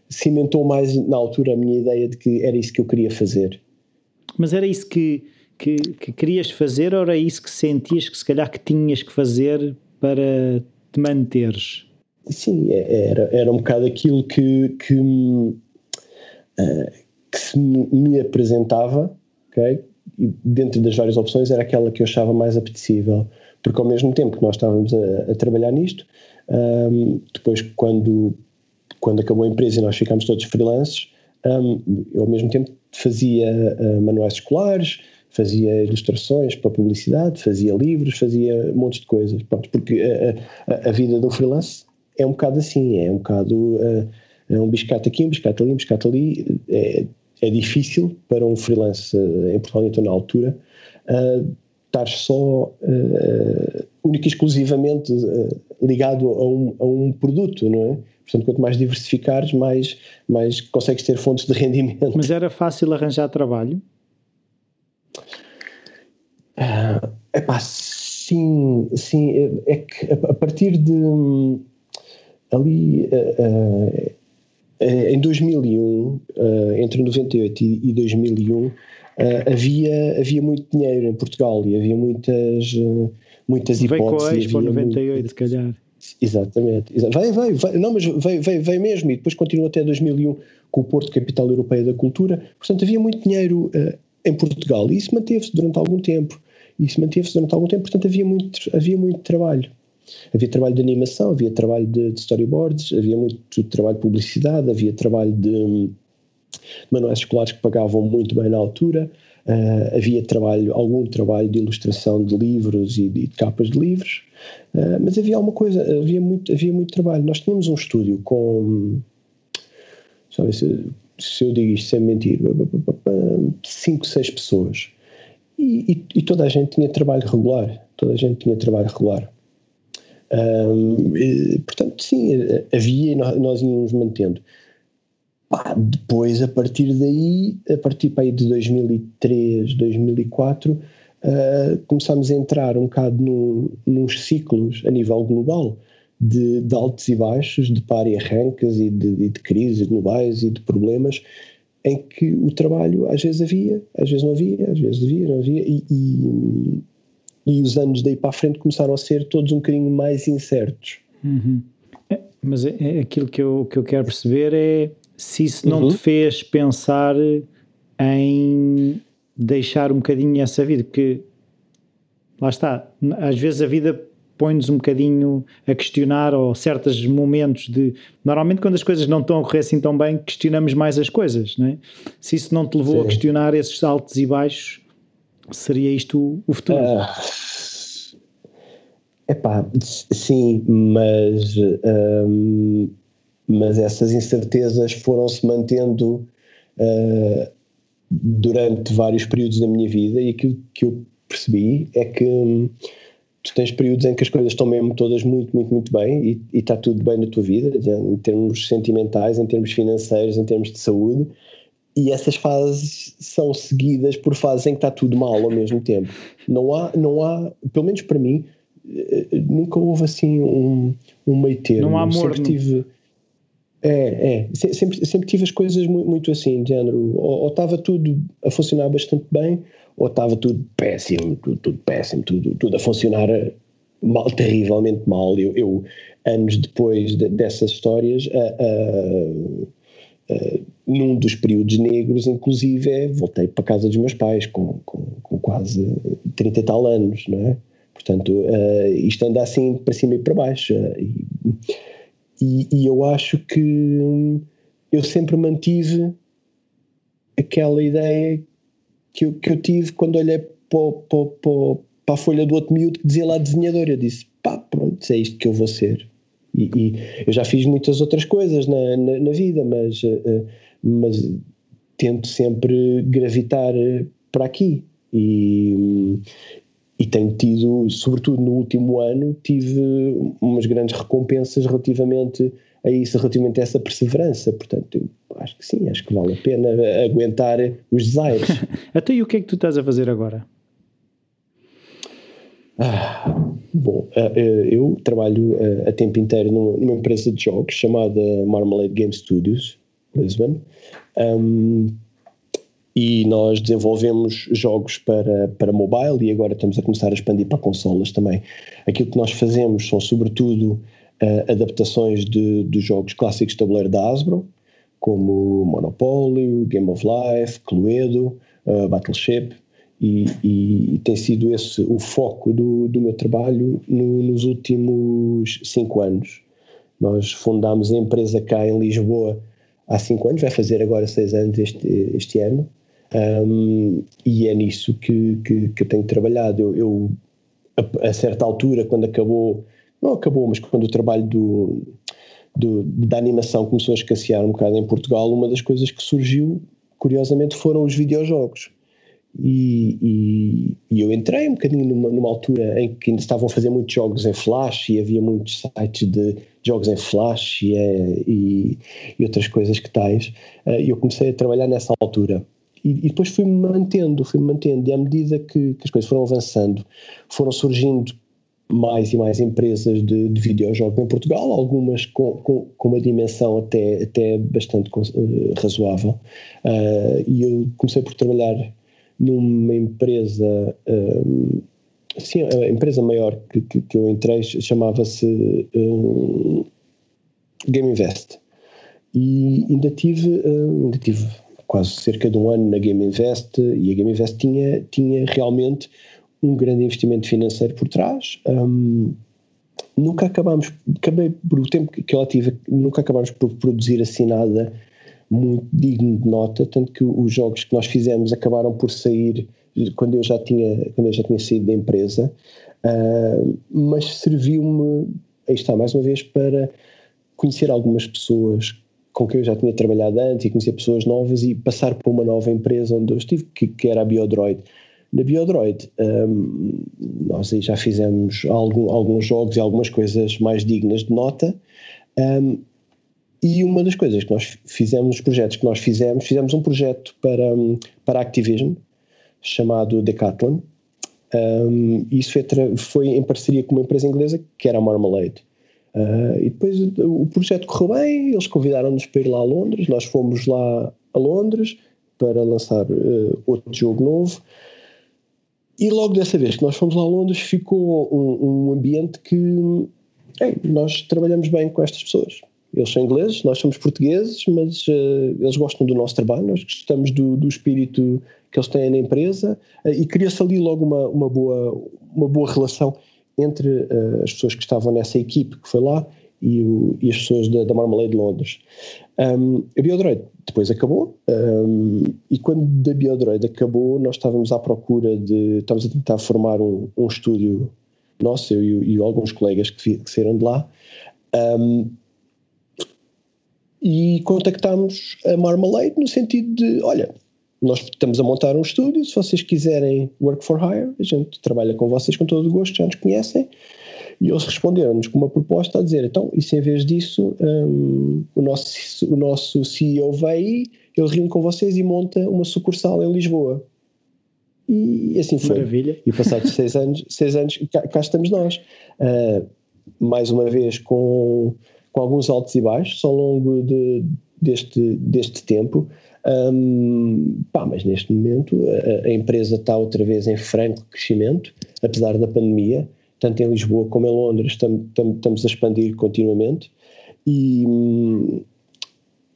cimentou mais na altura a minha ideia de que era isso que eu queria fazer. Mas era isso que, que, que querias fazer ou era isso que sentias que se calhar que tinhas que fazer para te manteres? sim, é, era, era um bocado aquilo que, que, uh, que se me apresentava, ok? E dentro das várias opções era aquela que eu achava mais apetecível, porque ao mesmo tempo que nós estávamos a, a trabalhar nisto, um, depois quando, quando acabou a empresa e nós ficámos todos freelances, um, eu ao mesmo tempo fazia uh, manuais escolares, fazia ilustrações para publicidade, fazia livros, fazia um monte de coisas, Pronto, porque a, a, a vida do freelance é um bocado assim, é um bocado uh, é um biscato aqui, um biscato ali, um biscato ali. É, é difícil para um freelance uh, em Portugal, então na altura, uh, estar só uh, única e exclusivamente ligado a um, a um produto, não é? Portanto, quanto mais diversificares, mais, mais consegues ter fontes de rendimento. Mas era fácil arranjar trabalho? é pá, sim, sim. É, é que a partir de ali uh, uh, em 2001, entre 98 e, 2001, havia, havia muito dinheiro em Portugal e havia muitas, muitas hipóteses. Veio com a Expo 98, muito... se calhar. Exatamente, vai, vai, vai, não, mas veio, veio, veio mesmo e depois continuou até 2001 com o Porto Capital Europeia da Cultura. Portanto, havia muito dinheiro uh, em Portugal e isso manteve-se durante algum tempo. Isso manteve-se durante algum tempo, portanto, havia muito, havia muito trabalho. Havia trabalho de animação, havia trabalho de, de storyboards, havia muito trabalho de publicidade, havia trabalho de, de manuais escolares que pagavam muito bem na altura, uh, havia trabalho, algum trabalho de ilustração de livros e de, de capas de livros, uh, mas havia alguma coisa, havia muito, havia muito trabalho. Nós tínhamos um estúdio com, sabe, se, se eu digo isto sem mentir, cinco, seis pessoas. E, e, e, toda a gente tinha trabalho regular, toda a gente tinha trabalho regular. Um, e, portanto, sim, havia e nós íamos mantendo. Depois, a partir daí, a partir pá, de 2003, 2004, uh, começámos a entrar um bocado no, nos ciclos a nível global de, de altos e baixos, de par e arrancas e de, de, de crises globais e de problemas em que o trabalho às vezes havia, às vezes não havia, às vezes havia, não havia, e, e e os anos daí para a frente começaram a ser todos um bocadinho mais incertos. Uhum. É, Mas é, é aquilo que eu, que eu quero perceber é se isso não uhum. te fez pensar em deixar um bocadinho essa vida, porque lá está, às vezes a vida põe-nos um bocadinho a questionar ou certos momentos de. Normalmente, quando as coisas não estão a correr assim tão bem, questionamos mais as coisas, não é? Se isso não te levou Sim. a questionar esses altos e baixos, seria isto o futuro? Uh, epá, sim, mas. Um, mas essas incertezas foram-se mantendo uh, durante vários períodos da minha vida e aquilo que eu percebi é que hum, tu tens períodos em que as coisas estão mesmo todas muito, muito, muito bem e, e está tudo bem na tua vida, em termos sentimentais, em termos financeiros, em termos de saúde, e essas fases são seguidas por fases em que está tudo mal ao mesmo tempo. Não há, não há pelo menos para mim, eh, nunca houve assim um, um meio termo. Não há amor. Sempre tive, é, é. Sempre, sempre tive as coisas muito, assim, de género. Ou estava tudo a funcionar bastante bem, ou estava tudo péssimo, tudo, tudo, péssimo, tudo, tudo a funcionar mal, terrivelmente mal. Eu, eu anos depois de, dessas histórias, uh, uh, num dos períodos negros, inclusive, é, voltei para a casa dos meus pais com, com, com quase 30 e tal anos, não é? Portanto, uh, isto anda assim para cima e para baixo. E, e, e eu acho que eu sempre mantive aquela ideia que eu, que eu tive quando olhei para, para, para, a folha do outro miúdo que dizia lá desenhador. Eu disse, pá, pronto, é isto que eu vou ser. E, e eu já fiz muitas outras coisas na, na, na vida, mas, uh, mas tento sempre gravitar eh, para aqui. E, e tenho tido, sobretudo no último ano, tive umas grandes recompensas relativamente a isso, relativamente a essa perseverança. Portanto, acho que sim, acho que vale a pena aguentar os desaires. [LAUGHS] Até e o que é que tu estás a fazer agora? Ah, bom, eh, eh, eu trabalho eh, a tempo inteiro numa empresa de jogos chamada Marmalade Game Studios, Lisbon, um, e nós desenvolvemos jogos para, para mobile e agora estamos a começar a expandir para consolas também. Aquilo que nós fazemos são sobretudo uh, adaptações de, de jogos clássicos de tabuleiro da Hasbro, como Monopoly, Game of Life, Cluedo, uh, Battleship, e, e, tem sido esse o foco do, do meu trabalho no, nos últimos cinco anos. Nós fundámos a empresa cá em Lisboa há cinco anos, vai fazer agora seis anos este, este ano, um, e é nisso que, que, que, tenho trabalhado. Eu, eu a, a, certa altura, quando acabou, não acabou, mas quando o trabalho do, do, da animação começou a escassear um bocado em Portugal, uma das coisas que surgiu, curiosamente, foram os videojogos. E, e, e, eu entrei um bocadinho numa, numa, altura em que ainda estavam a fazer muitos jogos em Flash e havia muitos sites de jogos em Flash e, e, e outras coisas que tais. Eh, e eu comecei a trabalhar nessa altura. E, depois fui-me mantendo, fui-me mantendo. E à medida que, que, as coisas foram avançando, foram surgindo mais e mais empresas de, de videojogos em Portugal, algumas com, com, com, uma dimensão até, até bastante uh, razoável. Uh, e eu comecei por trabalhar numa empresa, um, sim, a empresa maior que, que, que eu entrei chamava-se um, Game Invest. E ainda tive, ainda tive quase cerca de um ano na Game Invest e a Game Invest tinha, tinha realmente um grande investimento financeiro por trás. Um, nunca acabámos, acabei por o tempo que ela tive, nunca acabámos por produzir assim nada muito digno de nota, tanto que os jogos que nós fizemos acabaram por sair quando eu já tinha, quando eu já tinha saído da empresa, uh, mas serviu-me, aí está, mais uma vez, para conhecer algumas pessoas com quem eu já tinha trabalhado antes e conhecer pessoas novas e passar para uma nova empresa onde eu estive, que, que era a Biodroid. Na Biodroid, um, nós aí já fizemos algum, alguns jogos e algumas coisas mais dignas de nota, um, e uma das coisas que nós fizemos, os projetos que nós fizemos, fizemos um projeto para, para a Activision, chamado Decathlon. Um, isso foi, foi, em parceria com uma empresa inglesa que era a Marmalade. Uh, e depois o projeto correu bem, eles convidaram-nos para ir lá a Londres, nós fomos lá a Londres para lançar uh, outro jogo novo. E logo dessa vez que nós fomos lá a Londres ficou um, um ambiente que Ei, nós trabalhamos bem com estas pessoas. Eles são ingleses, nós somos portugueses, mas uh, eles gostam do nosso trabalho, nós gostamos do, do espírito que eles têm na empresa uh, e cria-se ali logo uma, uma, boa, uma boa relação entre uh, as pessoas que estavam nessa equipe que foi lá e, o, e as pessoas da, da Marmalade de Londres. Um, a Biodroid depois acabou um, e quando a Biodroid acabou nós estávamos à procura de, estávamos a tentar formar um, um estúdio nosso, eu e, e, alguns colegas que, que saíram de lá um, e contactámos a Marmalade no sentido de, olha, nós estamos a montar um estúdio, se vocês quiserem work for hire, a gente trabalha com vocês com todo o gosto, já nos conhecem, e eles responderam-nos com uma proposta a dizer: então, e se em vez disso um, o, nosso, o nosso CEO vai ele reúne com vocês e monta uma sucursal em Lisboa. E assim foi. Maravilha. E passados seis [LAUGHS] anos, seis anos cá, cá estamos nós. Uh, mais uma vez com, com alguns altos e baixos ao longo de, deste, deste tempo. Um, pá, mas neste momento a, a, empresa está outra vez em franco crescimento, apesar da pandemia tanto em Lisboa como em Londres, estamos a expandir continuamente e,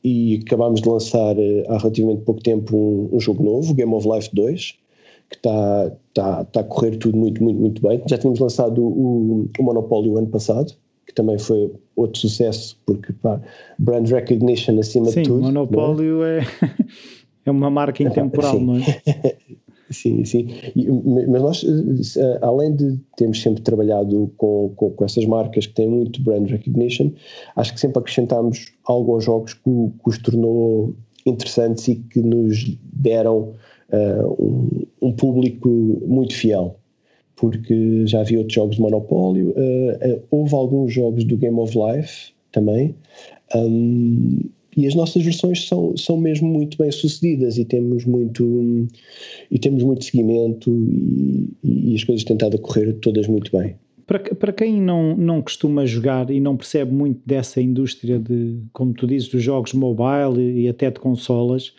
e acabámos de lançar eh, há relativamente pouco tempo um, um jogo novo, Game of Life 2, que está, está, está a correr tudo muito, muito, muito bem. Já tínhamos lançado o, o Monopólio ano passado, que também foi outro sucesso, porque pá, brand recognition acima Sim, de tudo. Sim, é? Monopólio é? [LAUGHS] é, uma marca intemporal, [LAUGHS] não é? [LAUGHS] Sim, sim. E, mas nós, eh, além de termos sempre trabalhado com, com, com, essas marcas que têm muito brand recognition, acho que sempre acrescentámos algo aos jogos que, que os tornou interessantes e que nos deram uh, um, um, público muito fiel. Porque já havia outros jogos de Monopólio, uh, houve alguns jogos do Game of Life também. Um, e as nossas versões são, são mesmo muito bem sucedidas e temos muito e temos muito seguimento e, e as coisas têm estado a correr todas muito bem. Para, para quem não, não costuma jogar e não percebe muito dessa indústria de, como tu dizes, dos jogos mobile e até de consolas,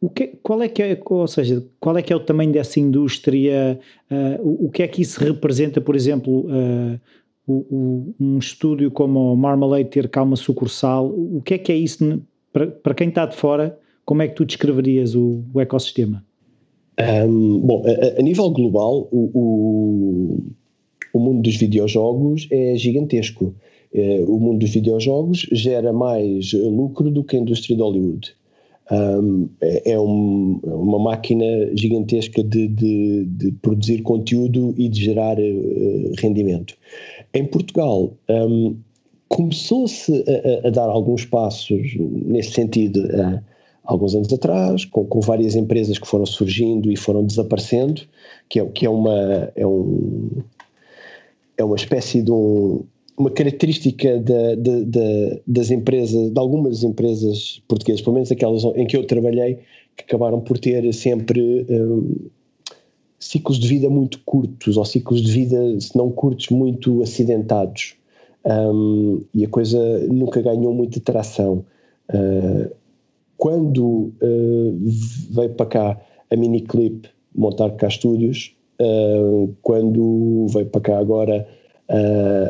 o que, qual é que é, ou seja, qual é que é o tamanho dessa indústria? Uh, o, o, que é que isso representa, por exemplo, uh, o, o, um estúdio como o Marmalade ter cá uma sucursal, o que é que é isso para, quem está de fora? Como é que tu descreverias o, o ecossistema? Um, bom, a, a, nível global, o, o, mundo dos videojogos é gigantesco. É, o mundo dos videojogos gera mais lucro do que a indústria de Hollywood. Um, é, é um, uma máquina gigantesca de, de, de, produzir conteúdo e de gerar uh, rendimento. Em Portugal, um, começou-se a, a, dar alguns passos nesse sentido há alguns anos atrás, com, com, várias empresas que foram surgindo e foram desaparecendo, que é, que é, uma, é, um, é uma espécie de um, uma característica das empresas, de algumas empresas portuguesas, pelo menos aquelas em que eu trabalhei, que acabaram por ter sempre um, ciclos de vida muito curtos, ou ciclos de vida, se não curtos, muito acidentados. Um, e a coisa nunca ganhou muita tração. Uh, quando uh, veio para cá a Miniclip montar cá estúdios, uh, quando veio para cá agora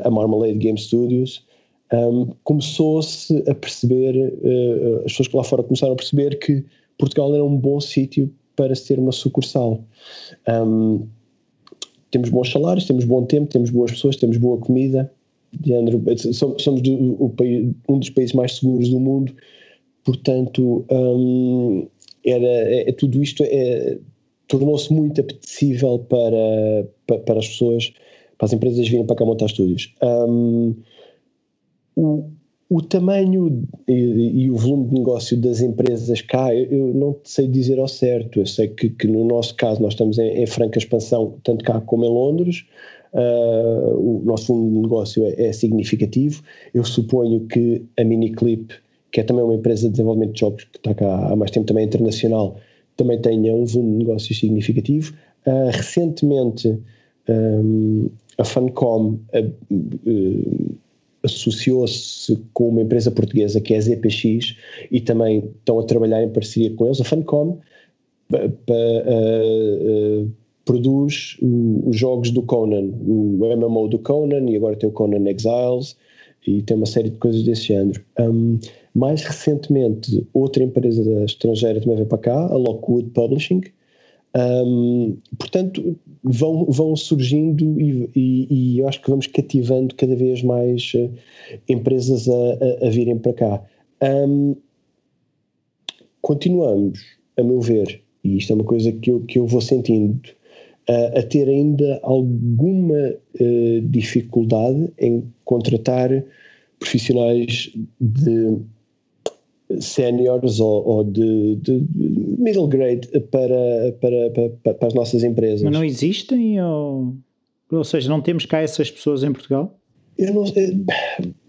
a Marmalade Game Studios, um, começou-se a perceber, as pessoas que lá fora começaram a perceber que Portugal era um bom sítio para ser uma sucursal. Um, temos bons salários, temos bom tempo, temos boas pessoas, temos boa comida. somos do, um dos países mais seguros do mundo, portanto, um, era, é, é, tudo isto é, tornou-se muito apetecível para, para, para, as pessoas, para as empresas virem para cá montar estúdios. Um, o, o tamanho e, e, o volume de negócio das empresas cá, eu, eu não sei dizer ao certo. Eu sei que, que no nosso caso nós estamos em, em, franca expansão, tanto cá como em Londres. Uh, o nosso volume de negócio é, é, significativo. Eu suponho que a Miniclip, que é também uma empresa de desenvolvimento de jogos que está cá há mais tempo, também internacional, também tenha um volume de negócio significativo. Uh, recentemente, um, a Funcom uh, associou-se com uma empresa portuguesa que é a ZPX e também estão a trabalhar em parceria com eles, a Funcom, para, produz os jogos do Conan, o MMO do Conan e agora tem o Conan Exiles e tem uma série de coisas desse género. Um, mais recentemente, outra empresa estrangeira também veio para cá, a Lockwood Publishing. Um, portanto, vão, vão surgindo e, e, e, eu acho que vamos cativando cada vez mais uh, empresas a, a, a, virem para cá. Um, continuamos, a meu ver, e isto é uma coisa que eu, que eu vou sentindo, uh, a ter ainda alguma uh, dificuldade em contratar profissionais de séniores ou, ou de, de, middle grade para, para, para, para, as nossas empresas. Mas não existem ou, ou seja, não temos cá essas pessoas em Portugal? Eu não,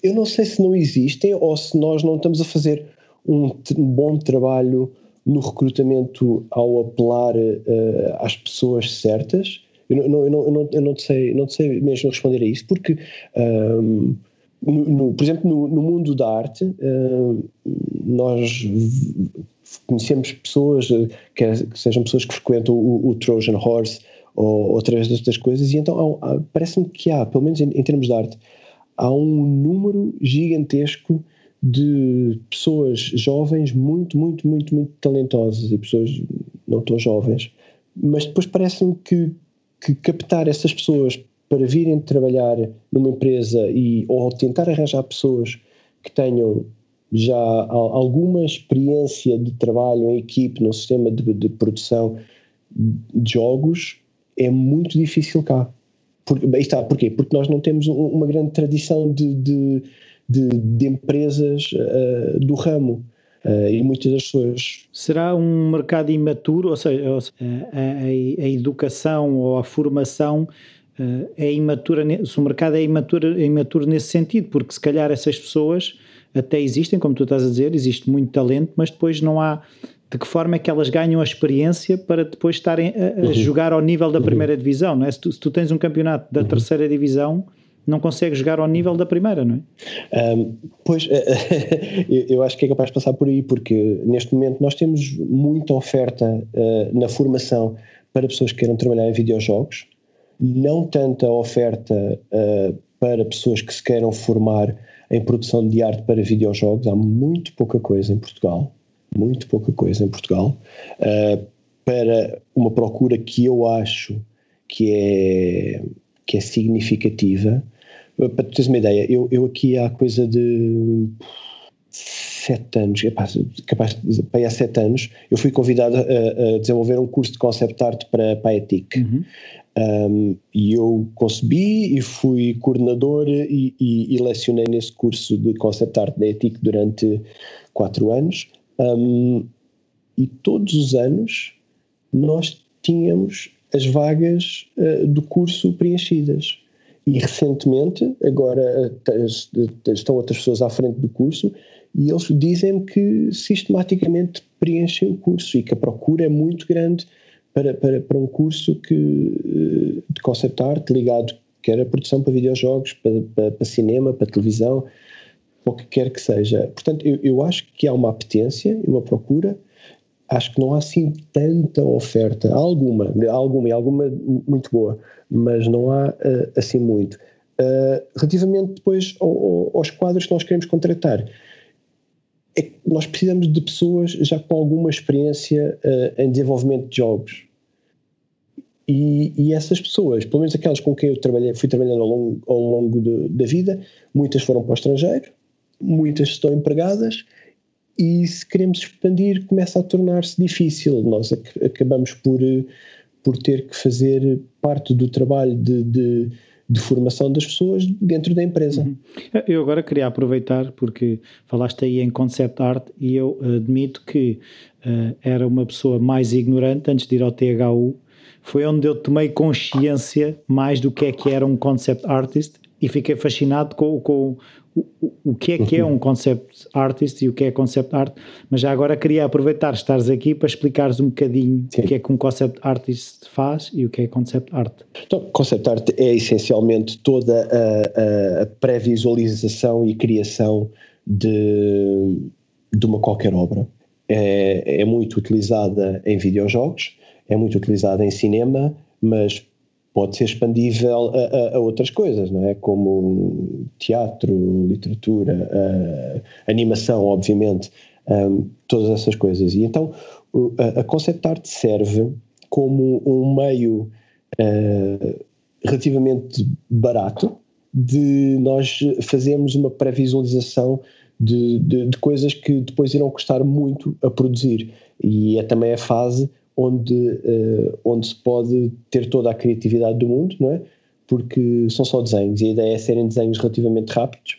eu não sei se não existem ou se nós não estamos a fazer um bom trabalho no recrutamento ao apelar uh, às pessoas certas. Eu não, eu não, eu não, eu não, sei, não sei mesmo responder a isso, porque um, no, no, por exemplo, no, no, mundo da arte, uh, nós conhecemos pessoas, uh, que, que, sejam pessoas que frequentam o, o Trojan Horse ou outras destas coisas, e então parece-me que há, pelo menos em, em, termos de arte, há um número gigantesco de pessoas jovens muito, muito, muito, muito talentosas e pessoas não tão jovens, mas depois parece-me que, que captar essas pessoas para virem trabalhar numa empresa e ou tentar arranjar pessoas que tenham já alguma experiência de trabalho em equipe no sistema de, de produção de jogos é muito difícil cá. Por, está, porquê? Porque nós não temos uma grande tradição de, de, de, de empresas uh, do ramo. Uh, e muitas das pessoas. Será um mercado imaturo, ou seja, a, a, a educação ou a formação é imatura, se o mercado é imaturo, é imaturo nesse sentido, porque se calhar essas pessoas até existem, como tu estás a dizer, existe muito talento, mas depois não há de que forma é que elas ganham a experiência para depois estarem a, a uhum. jogar ao nível da uhum. primeira divisão, não é? Se tu, se tu tens um campeonato da uhum. terceira divisão, não consegue jogar ao nível da primeira, não é? Um, pois, [LAUGHS] eu acho que é capaz de passar por aí, porque neste momento nós temos muita oferta uh, na formação para pessoas que queiram trabalhar em videojogos, não tanta oferta uh, para pessoas que se queiram formar em produção de arte para videojogos, há muito pouca coisa em Portugal, muito pouca coisa em Portugal, uh, para uma procura que eu acho que é, que é significativa. Para tu teres uma ideia, eu, eu aqui há coisa de sete anos, capaz, capaz para há sete anos, eu fui convidado a, a, desenvolver um curso de concept art para, para a ETIC. Uhum. Um, e eu concebi e fui coordenador e, e, e, lecionei nesse curso de concept art da ETIC durante quatro anos. Um, e todos os anos nós tínhamos as vagas uh, do curso preenchidas. E recentemente, agora uh, estão outras pessoas à frente do curso e eles dizem-me que sistematicamente preenchem o curso e que a procura é muito grande para, para, para um curso que, eh, de concept art ligado quer a produção para videojogos, para, para, para cinema, para televisão, para o que quer que seja. Portanto, eu, eu acho que há uma apetência e uma procura. Acho que não há assim tanta oferta. Há alguma, alguma e alguma muito boa, mas não há uh, assim muito. Uh, relativamente depois ao, aos quadros que nós queremos contratar, é que nós precisamos de pessoas já com alguma experiência em desenvolvimento de jogos. E, e, essas pessoas, pelo menos aquelas com quem eu trabalhei, fui trabalhando ao longo, ao longo de, da vida, muitas foram para o estrangeiro, muitas estão empregadas, e se queremos expandir, começa a tornar-se difícil. Nós ac acabamos por, por ter que fazer parte do trabalho de, de de formação das pessoas dentro da empresa. Uhum. Eu agora queria aproveitar porque falaste aí em concept art e eu admito que uh, era uma pessoa mais ignorante antes de ir ao THU. Foi onde eu tomei consciência mais do que é que era um concept artist e fiquei fascinado com, com o, o que é que é uhum. um concept artist e o que é concept art, mas já agora queria aproveitar estares aqui para explicares um bocadinho Sim. o que é que um concept artist faz e o que é concept art. Então, concept art é essencialmente toda a, a pré-visualização e criação de, de uma qualquer obra. É, é muito utilizada em videojogos, é muito utilizada em cinema, mas pode ser expandível a, a, a, outras coisas, não é? Como teatro, literatura, animação, obviamente, um, todas essas coisas. E então a, a concept art serve como um meio uh, relativamente barato de nós fazermos uma pré-visualização de, de, de, coisas que depois irão custar muito a produzir. E é também a fase onde, uh, onde se pode ter toda a criatividade do mundo, não é? Porque são só desenhos e a ideia é serem desenhos relativamente rápidos.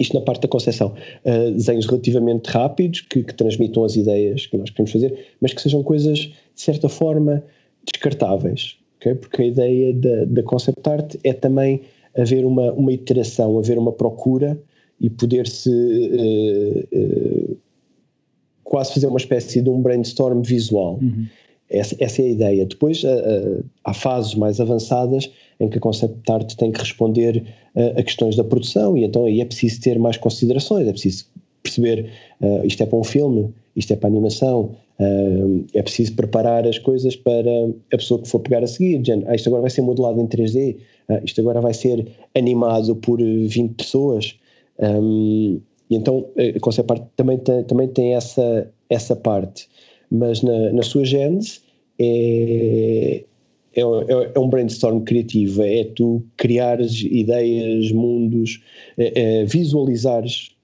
Isto na parte da concepção. Uh, desenhos relativamente rápidos que, que transmitam as ideias que nós queremos fazer, mas que sejam coisas, de certa forma, descartáveis. Okay? Porque a ideia da, da concept art é também haver uma, uma iteração, haver uma procura e poder-se uh, quase fazer uma espécie de um brainstorm visual. Uhum. Essa, essa, é a ideia. Depois uh, há fases mais avançadas em que a concept art tem que responder a questões da produção e então aí é preciso ter mais considerações, é preciso perceber isto é para um filme, isto é para animação, é preciso preparar as coisas para a pessoa que for pegar a seguir. ah, isto agora vai ser modelado em 3D, ah, isto agora vai ser animado por 20 pessoas. Um, e então a concept art também tem, também tem essa, essa parte, mas na, na sua gênese é, é, é, é, um brainstorm criativo, é tu criares ideias, mundos, é, é visualizares,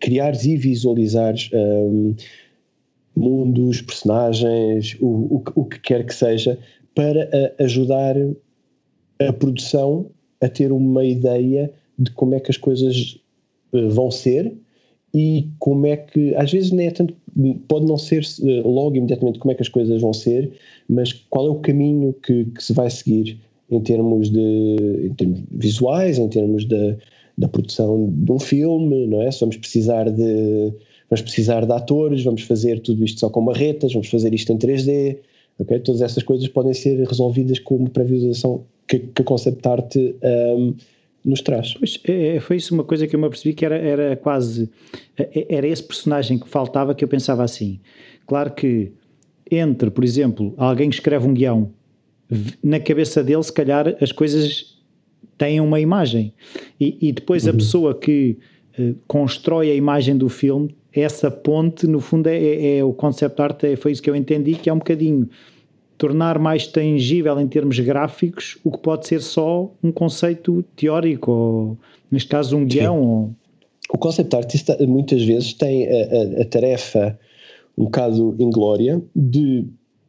criares e visualizares um, mundos, personagens, o, o, o, que quer que seja, para a, ajudar a produção a ter uma ideia de como é que as coisas vão ser e como é que, às vezes nem é tanto, pode não ser uh, logo imediatamente como é que as coisas vão ser, mas qual é o caminho que, que se vai seguir em termos de em termos visuais, em termos de, da produção de um filme, não é? Se vamos precisar de vamos precisar de atores, vamos fazer tudo isto só com marretas, vamos fazer isto em 3D, ok? Todas essas coisas podem ser resolvidas com uma pré-visualização que, que a concept art um, nos traz. Pois, é, é, foi isso uma coisa que eu me apercebi que era, era quase, é, era esse personagem que faltava que eu pensava assim, claro que entre, por exemplo, alguém que escreve um guião, na cabeça dele se calhar as coisas têm uma imagem e, e depois uhum. a pessoa que uh, constrói a imagem do filme essa ponte, no fundo, é, é, é o concept art, é, foi isso que eu entendi, que é um bocadinho tornar mais tangível em termos gráficos o que pode ser só um conceito teórico, ou neste caso um guião. Ou... O concept art muitas vezes tem a, a, a tarefa um bocado inglória de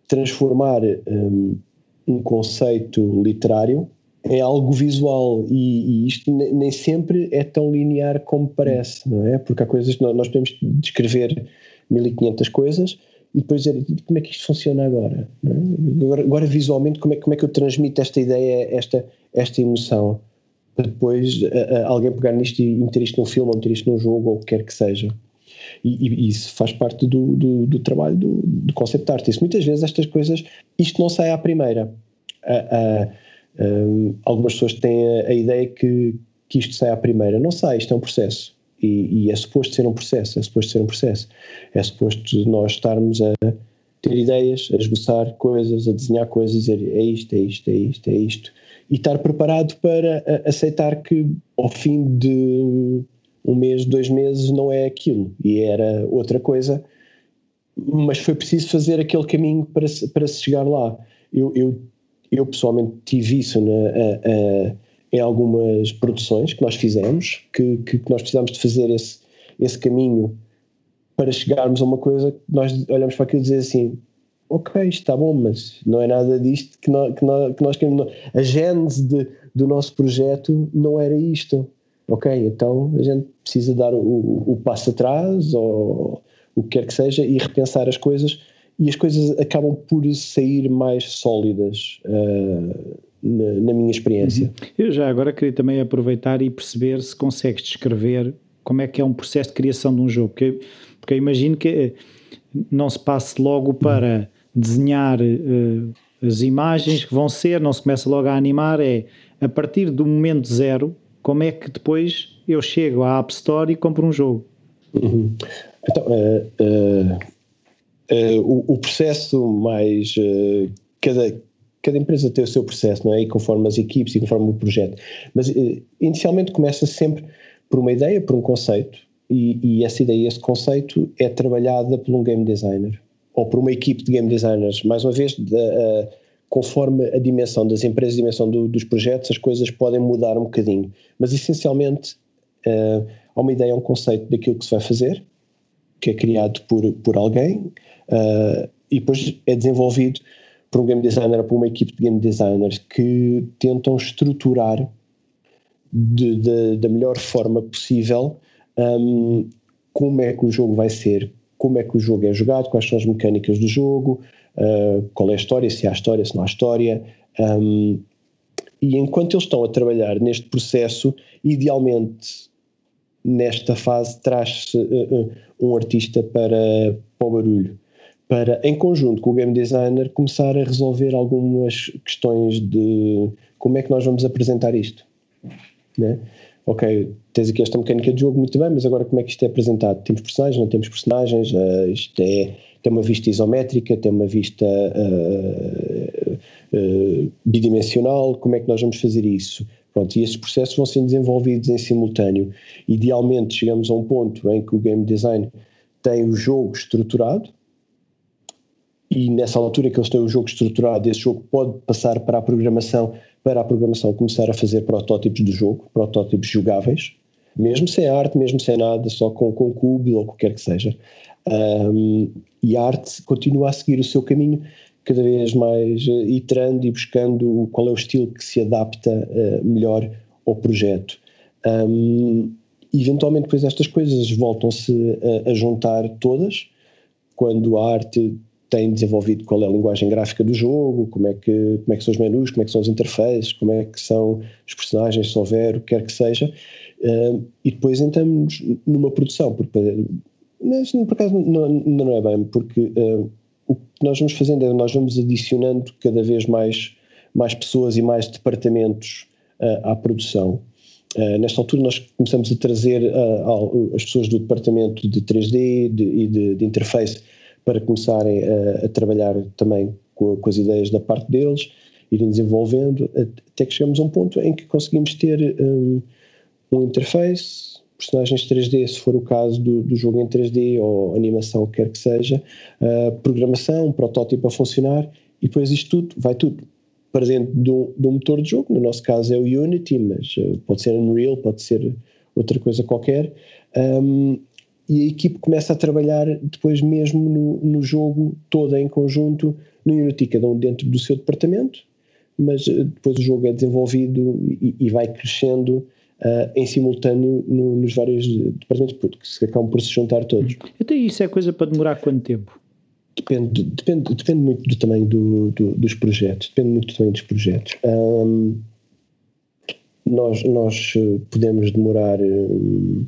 transformar um, um conceito literário é algo visual e, e, isto nem sempre é tão linear como parece, não é? Porque há coisas que nós podemos descrever 1500 coisas e depois dizer como é que isto funciona agora, é? agora, agora, visualmente como é, como é que eu transmito esta ideia, esta, esta emoção para depois alguém pegar nisto e meter isto num filme ou meter isto num jogo ou o que quer que seja. E, e, isso faz parte do, do, do trabalho do, do concept art. Isso, muitas vezes estas coisas, isto não sai à primeira. A, um, algumas pessoas têm a, a, ideia que, que isto sai à primeira. Não sai, isto é um processo. E, e, é suposto ser um processo, é suposto ser um processo. É suposto nós estarmos a ter ideias, a esboçar coisas, a desenhar coisas, dizer é isto, é isto, é isto, é isto. E estar preparado para aceitar que ao fim de um mês, dois meses não é aquilo e era outra coisa, mas foi preciso fazer aquele caminho para, para se chegar lá. Eu, eu eu pessoalmente tive isso na, a, a, em algumas produções que nós fizemos, que, que nós precisamos de fazer esse, esse caminho para chegarmos a uma coisa que nós olhamos para aquilo e dizer assim ok, está bom, mas não é nada disto que nós, que nós, que nós queremos. A gênese de, do nosso projeto não era isto. Ok, então a gente precisa dar o, o passo atrás ou o que quer que seja e repensar as coisas e as coisas acabam por sair mais sólidas uh, na, na, minha experiência. Uhum. Eu já agora queria também aproveitar e perceber se consegues descrever como é que é um processo de criação de um jogo, porque, porque eu imagino que eh, não se passe logo para desenhar uh, as imagens que vão ser, não se começa logo a animar, é a partir do momento zero, como é que depois eu chego à App Store e compro um jogo? Uhum. Então, uh, uh, o, o, processo mais. Cada, cada empresa tem o seu processo, não é? E conforme as equipes e conforme o projeto. Mas uh, inicialmente começa sempre por uma ideia, por um conceito, e, e essa ideia, esse conceito é trabalhada por um game designer ou por uma equipe de game designers. Mais uma vez, de, uh, conforme a dimensão das empresas, a dimensão do, dos projetos, as coisas podem mudar um bocadinho. Mas essencialmente uh, há uma ideia, um conceito daquilo que se vai fazer, que é criado por, por alguém, uh, e depois é desenvolvido por um game designer ou por uma equipe de game designers que tentam estruturar de, de, da melhor forma possível um, como é que o jogo vai ser, como é que o jogo é jogado, quais são as mecânicas do jogo, uh, qual é a história, se há história, se não há história. Um, e enquanto eles estão a trabalhar neste processo, idealmente nesta fase traz-se uh, um artista para, para o barulho, para em conjunto com o game designer começar a resolver algumas questões de como é que nós vamos apresentar isto. Né? Ok, tens aqui esta mecânica de jogo muito bem, mas agora como é que isto é apresentado? Temos personagens, não temos personagens, uh, isto é, tem uma vista isométrica, tem uma vista uh, uh, bidimensional, como é que nós vamos fazer isso? Pronto, e esses processos vão sendo desenvolvidos em simultâneo. Idealmente chegamos a um ponto em que o game design tem o jogo estruturado, e nessa altura que eles têm o jogo estruturado, esse jogo pode passar para a programação, para a programação começar a fazer protótipos do jogo, protótipos jogáveis, mesmo sem arte, mesmo sem nada, só com, com cubo ou qualquer que seja. Um, e a arte continua a seguir o seu caminho, cada vez mais uh, iterando e buscando qual é o estilo que se adapta uh, melhor ao projeto. Um, eventualmente, depois estas coisas voltam-se a, a juntar todas, quando a arte tem desenvolvido qual é a linguagem gráfica do jogo, como é que, como é que são os menus, como é que são as interfaces, como é que são os personagens, se houver, o que quer que seja, uh, e depois entramos numa produção, porque, mas por acaso não, não é bem, porque uh, o que nós vamos fazendo é nós vamos adicionando cada vez mais, mais pessoas e mais departamentos uh, à produção. Uh, nesta altura nós começamos a trazer uh, as pessoas do departamento de 3D de, e de, de interface para começarem a, a trabalhar também com, com, as ideias da parte deles, irem desenvolvendo, até que chegamos a um ponto em que conseguimos ter um, um interface, personagens 3D, se for o caso do, do jogo em 3D ou animação, quer que seja, uh, programação, um protótipo a funcionar, e depois isto tudo, vai tudo para dentro de de um motor de jogo, no nosso caso é o Unity, mas uh, pode ser Unreal, pode ser outra coisa qualquer, um, e a equipe começa a trabalhar depois mesmo no, no jogo todo em conjunto no Unity, cada um dentro do seu departamento, mas eh, depois o jogo é desenvolvido e, e vai crescendo uh, em simultâneo no, nos vários departamentos, porque se acabam por se juntar todos. Então isso é coisa para demorar quanto tempo? Depende, depende, depende muito do tamanho do, do, dos projetos, depende muito do tamanho dos projetos. Um, nós, nós eh, podemos demorar um,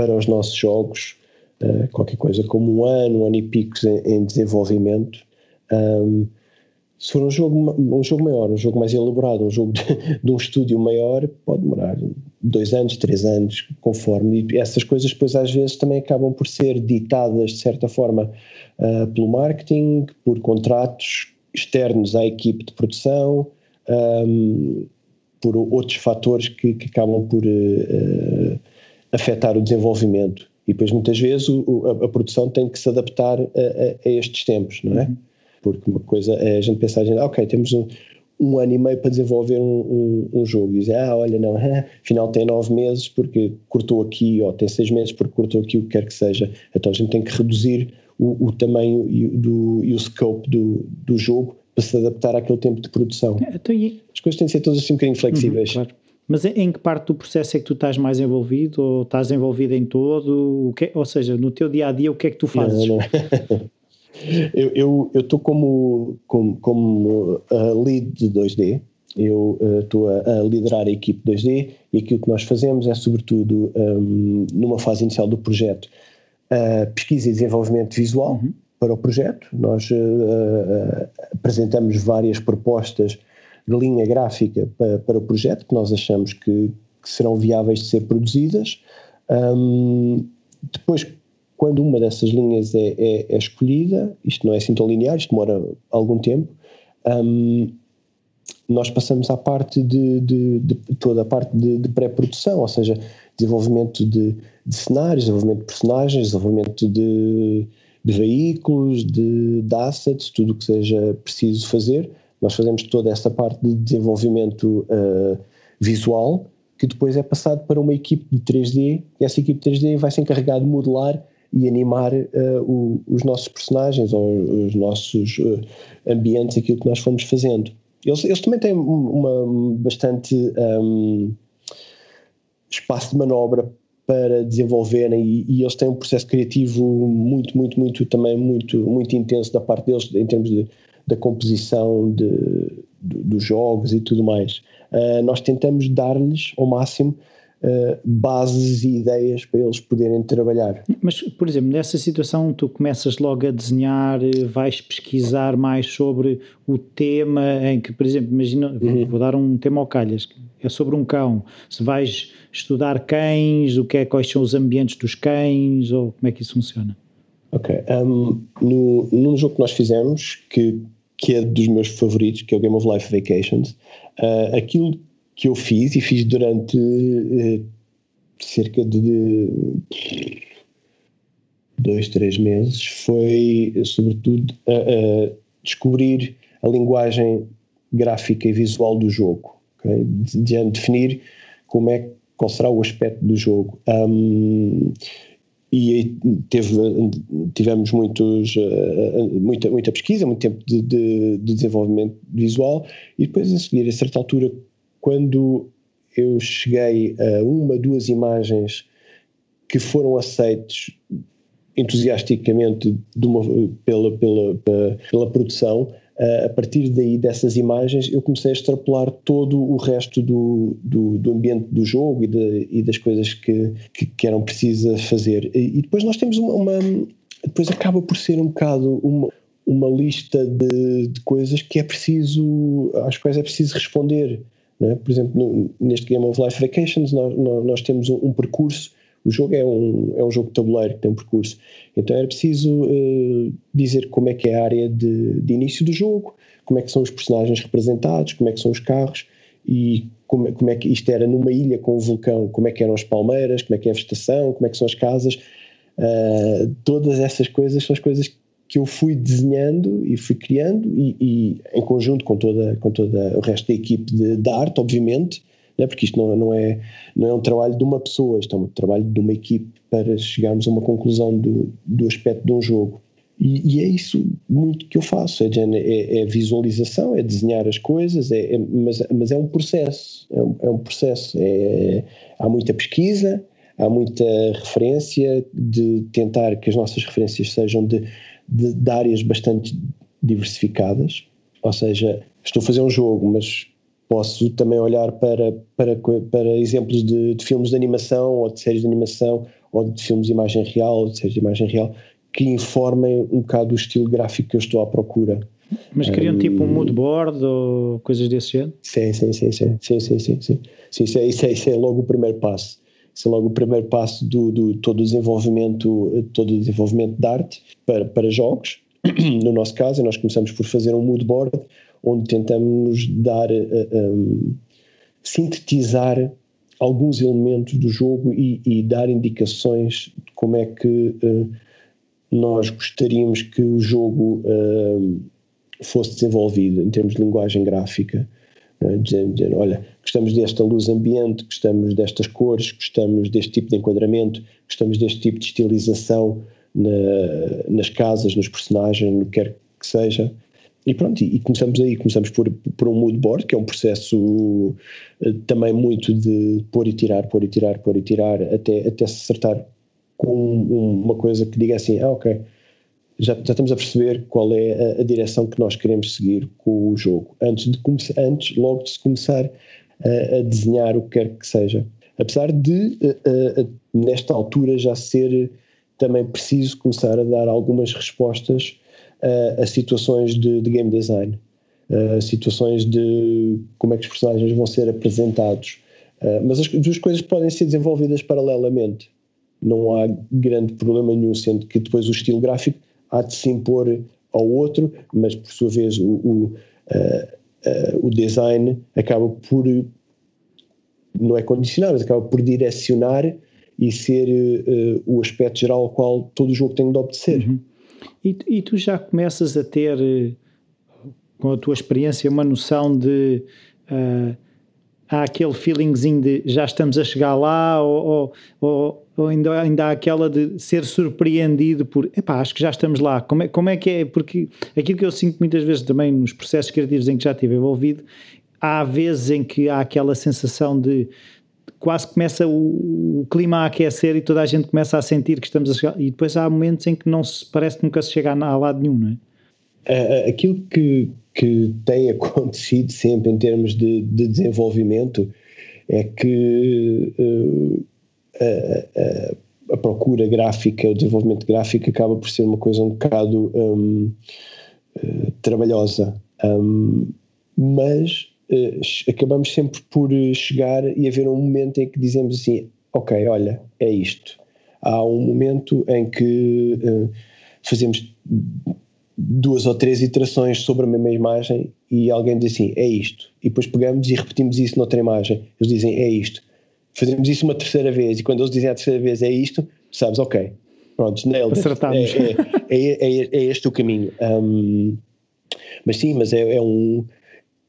para os nossos jogos, uh, qualquer coisa como um ano, um ano e picos em, em desenvolvimento. Um, se for um jogo, um jogo maior, um jogo mais elaborado, um jogo de, [LAUGHS] de, um estúdio maior, pode demorar dois anos, três anos, conforme. E essas coisas depois às vezes também acabam por ser ditadas de certa forma uh, pelo marketing, por contratos externos à equipe de produção, um, por outros fatores que, que acabam por uh, afetar o desenvolvimento. E depois, muitas vezes, o, a, a, produção tem que se adaptar a, a, a estes tempos, não é? Uhum. Porque uma coisa é a gente pensar, a gente, ah, ok, temos um, um, ano e meio para desenvolver um, um, um jogo. E dizer, ah, olha, não, [LAUGHS] afinal tem nove meses porque cortou aqui, ou tem seis meses porque cortou aqui, o que quer que seja. Então a gente tem que reduzir o, o tamanho e, do, e o scope do, do jogo para se adaptar àquele tempo de produção. É, então. As coisas têm de ser todas assim um bocadinho flexíveis. Uhum, claro. Mas em que parte do processo é que tu estás mais envolvido ou estás envolvido em todo? Que, ou seja, no teu dia a dia, o que é que tu fazes? Não, não. [LAUGHS] eu estou como, como, como uh, lead de 2D, eu estou uh, a, a, liderar a equipe 2D e aquilo que nós fazemos é, sobretudo, um, numa fase inicial do projeto, uh, pesquisa e desenvolvimento visual uhum. para o projeto. Nós uh, apresentamos várias propostas de linha gráfica para, para o projeto, que nós achamos que, que serão viáveis de ser produzidas. Um, depois, quando uma dessas linhas é, é, é, escolhida, isto não é assim tão linear, isto demora algum tempo, um, nós passamos à parte de, de, de toda a parte de, de pré-produção, ou seja, desenvolvimento de, de, cenários, desenvolvimento de personagens, desenvolvimento de, veículos, de, assets, tudo o que seja preciso fazer. Nós fazemos toda essa parte de desenvolvimento uh, visual, que depois é passado para uma equipe de 3D, e essa equipe de 3D vai se encarregar de modelar e animar uh, o, os nossos personagens ou os nossos uh, ambientes, aquilo que nós fomos fazendo. Eles, eles também têm uma bastante um, espaço de manobra para desenvolverem e, e, eles têm um processo criativo muito, muito, muito também muito, muito intenso da parte deles em termos de, da composição de, de, dos jogos e tudo mais. Uh, nós tentamos dar-lhes ao máximo uh, bases e ideias para eles poderem trabalhar. Mas, por exemplo, nessa situação tu começas logo a desenhar, vais pesquisar mais sobre o tema em que, por exemplo, imagina, uhum. vou dar um tema ao calhas, é sobre um cão. Se vais estudar cães, o que é, quais são os ambientes dos cães, ou como é que isso funciona? Ok. Um, no, num jogo que nós fizemos, que, que é dos meus favoritos, que é o Game of Life Vacations, uh, aquilo que eu fiz e fiz durante uh, cerca de dois, três meses foi, sobretudo, uh, descobrir a linguagem gráfica e visual do jogo, okay? de, de definir como é qual será o aspecto do jogo. Um, e teve, tivemos muitos, uh, muita, muita pesquisa, muito tempo de, de, de, desenvolvimento visual. E depois a seguir, a certa altura, quando eu cheguei a uma, duas imagens que foram aceites entusiasticamente uma, pela, pela, pela, pela produção, a partir daí dessas imagens eu comecei a extrapolar todo o resto do, do, do ambiente do jogo e, de, e das coisas que, que, que, eram precisas fazer. E, e depois nós temos uma, uma, Depois acaba por ser um bocado uma, uma lista de, de coisas que é preciso. às quais é preciso responder. É? Por exemplo, no, neste Game of Life Vacations, nós, nós, nós temos um, um, percurso. O jogo é um, é um jogo de tabuleiro que tem um percurso. Então era preciso uh, dizer como é que é a área de, de, início do jogo, como é que são os personagens representados, como é que são os carros e como, como é que isto era numa ilha com um vulcão, como é que eram as palmeiras, como é que é a vegetação, como é que são as casas. Uh, todas essas coisas são as coisas que eu fui desenhando e fui criando e, e, em conjunto com toda, com toda o resto da equipe de, de arte, obviamente, né, porque isto não, não, é, não é um trabalho de uma pessoa, isto é um trabalho de uma equipe para chegarmos a uma conclusão do, do aspecto de um jogo. E, e, é isso muito que eu faço, é, é, é visualização, é desenhar as coisas, é, é, mas, mas é um processo, é um, é um processo, é, há muita pesquisa, há muita referência, de tentar que as nossas referências sejam de de, de áreas bastante diversificadas, ou seja, estou a fazer um jogo, mas posso também olhar para, para, para exemplos de, de, filmes de animação ou de séries de animação ou de filmes de imagem real ou de séries de imagem real que informem um bocado o estilo gráfico que eu estou à procura. Mas queriam um, tipo um mood board ou coisas desse género? Sim, sim, sim, sim, sim, sim, sim, sim. sim isso, é, isso, é, isso é logo o primeiro passo. Isso é logo o primeiro passo do, do todo o desenvolvimento, todo o desenvolvimento de arte para, para jogos. [CLEARS THROAT] No nosso caso, nós começamos por fazer um mood board onde tentamos dar, uh, eh, um, sintetizar alguns elementos do jogo e, e, dar indicações de como é que uh, nós gostaríamos que o jogo uh, fosse desenvolvido em termos de linguagem gráfica. Uh, dizendo, dizendo, olha, gostamos desta luz ambiente, gostamos destas cores, gostamos deste tipo de enquadramento, gostamos deste tipo de estilização na, nas casas, nos personagens, no que quer que seja. E pronto, e, começamos aí, começamos por, por um mood board, que é um processo uh, também muito de pôr e tirar, pôr e tirar, pôr e tirar, até, até se acertar com um, uma coisa que diga assim, ah ok, já, já estamos a perceber qual é a, a, direção que nós queremos seguir com o jogo, antes, de começar, antes logo de se começar a, a desenhar o que quer que seja. Apesar de, uh, uh, nesta altura, já ser também preciso começar a dar algumas respostas uh, a situações de, de game design, uh, situações de como é que os personagens vão ser apresentados. Mas as duas coisas podem ser desenvolvidas paralelamente. Não há grande problema nenhum, sendo que depois o estilo gráfico há de se impor ao outro, mas por sua vez o, o o design acaba por não é condicionar, mas acaba por direcionar e ser uh, o aspecto geral ao qual todo o jogo tem de obedecer. Uhum. E, e, tu já começas a ter, com a tua experiência, uma noção de. Uh, há aquele feelingzinho de já estamos a chegar lá, ou, ou, ou ainda, ainda há aquela de ser surpreendido por epá, acho que já estamos lá. Como é, como é que é? Porque aquilo que eu sinto muitas vezes também nos processos criativos em que já estive envolvido, há vezes em que há aquela sensação de quase começa o, o, clima a aquecer e toda a gente começa a sentir que estamos a chegar, e depois há momentos em que não se parece que nunca se chega a, lado nenhum, não é? aquilo que, que tem [LAUGHS] acontecido sempre em termos de, de desenvolvimento é que uh, a, a, a, procura gráfica, o desenvolvimento gráfico acaba por ser uma coisa um bocado um, uh, eh, trabalhosa, um, mas acabamos sempre por chegar e haver um momento em que dizemos assim: Ok, olha, é isto. Há um momento em que fazemos duas ou três iterações sobre a mesma imagem e alguém diz assim, é isto. E depois pegamos e repetimos isso noutra imagem. Eles dizem, é isto. Fazemos isso uma terceira vez e quando eles dizem a terceira vez, é isto, sabes, ok, pronto, nailed Acertamos. É, é, é, é, este o caminho. Um, mas sim, mas é, é um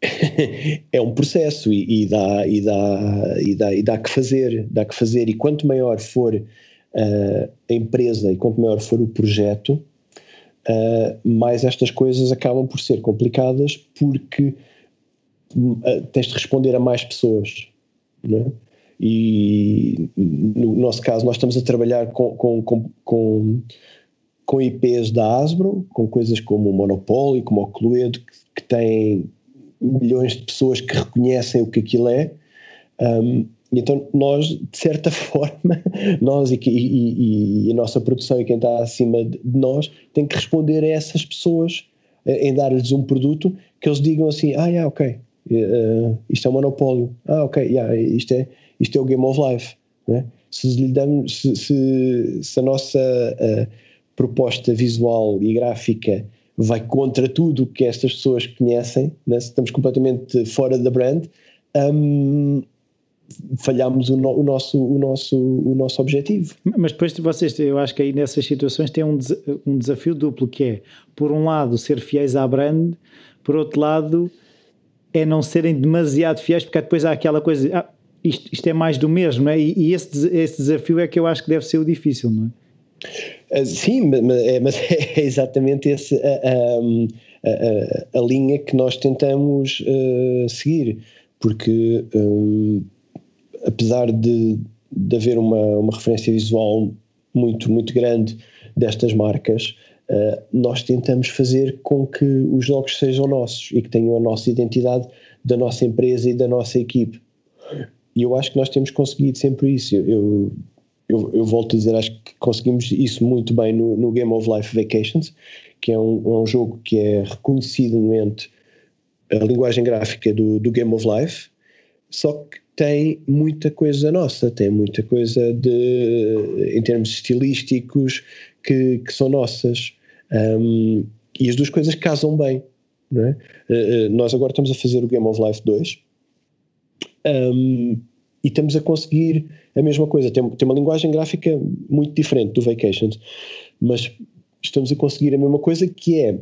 [LAUGHS] é um processo e, e, dá, e, dá, e, dá, e dá que fazer, dá que fazer e quanto maior for uh, a empresa e quanto maior for o projeto, uh, mais estas coisas acabam por ser complicadas porque uh, tens de responder a mais pessoas. Né? E no nosso caso, nós estamos a trabalhar com, com, com, com, com IPs da Asbro, com coisas como o Monopólio, como o Cluedo, que, que têm milhões de pessoas que reconhecem o que aquilo é. Um, então nós, de certa [LAUGHS] forma, nós e, e, e, a nossa produção e quem está acima de nós tem que responder a essas pessoas eh, em dar-lhes um produto que eles digam assim, ah, yeah, ok, uh, isto é um monopólio, ah, ok, yeah, isto, é, isto é o Game of Life. Né? Se, lhe damos, se, se, se a nossa uh, proposta visual e gráfica vai contra tudo que estas pessoas conhecem, né? estamos completamente fora da brand, um, falhámos o, no, o, nosso, o, nosso, o nosso objetivo. Mas depois vocês, eu acho que aí nessas situações tem um, um desafio duplo que é, por um lado, ser fiéis à brand, por outro lado, é não serem demasiado fiéis, porque depois há aquela coisa, ah, isto, isto é mais do mesmo, é? E, e esse, esse desafio é que eu acho que deve ser o difícil, não é? Uh, sim, mas é, mas [LAUGHS] é exatamente esse, a, a, a, a, linha que nós tentamos uh, seguir, porque um, apesar de, de haver uma, uma referência visual muito, muito grande destas marcas, uh, nós tentamos fazer com que os jogos sejam nossos e que tenham a nossa identidade da nossa empresa e da nossa equipe. E eu acho que nós temos conseguido sempre isso. Eu, eu, eu volto a dizer, acho que conseguimos isso muito bem no, no Game of Life Vacations, que é um, é um jogo que é reconhecidamente a linguagem gráfica do, do Game of Life, só que tem muita coisa nossa, tem muita coisa de, em termos estilísticos que, que são nossas. Um, e as duas coisas casam bem. Não é? Uh, nós agora estamos a fazer o Game of Life 2 um, e estamos a conseguir a mesma coisa. Tem, tem uma linguagem gráfica muito diferente do Vacations, mas estamos a conseguir a mesma coisa que é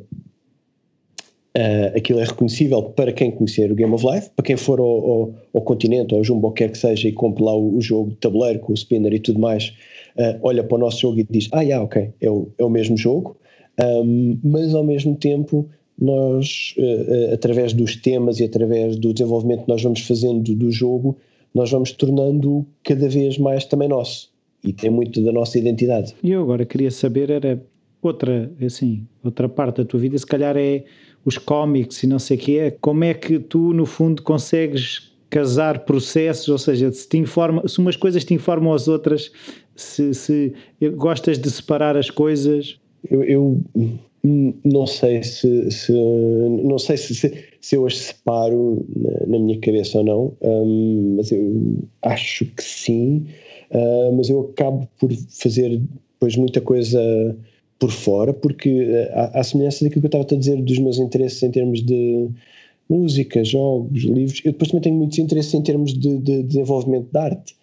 Uh, aquilo é reconhecível para quem conhecer o Game of Life, para quem for ao, ao, ao continente, ou ao Jumbo, quer que seja, e compre lá o, o, jogo de tabuleiro com o spinner e tudo mais, uh, olha para o nosso jogo e diz: Ah, yeah, ok, é o, é o mesmo jogo, um, mas ao mesmo tempo, nós, uh, através dos temas e através do desenvolvimento que nós vamos fazendo do, do jogo, nós vamos tornando cada vez mais também nosso e tem muito da nossa identidade. E eu agora queria saber, era outra, assim, outra parte da tua vida, se calhar é os cómics e não sei o quê, como é que tu, no fundo, consegues casar processos, ou seja, se, te informa, se umas coisas te informam as outras, se, se gostas de separar as coisas? Eu, eu não sei se, se não sei se, se, se, eu as separo na, na minha cabeça ou não, um, mas eu acho que sim, uh, mas eu acabo por fazer depois muita coisa por fora, porque eh, à semelhança daquilo que eu estava a dizer dos meus interesses em termos de, música, jogos, livros. Eu depois também tenho muitos interesses em termos de, de desenvolvimento de arte.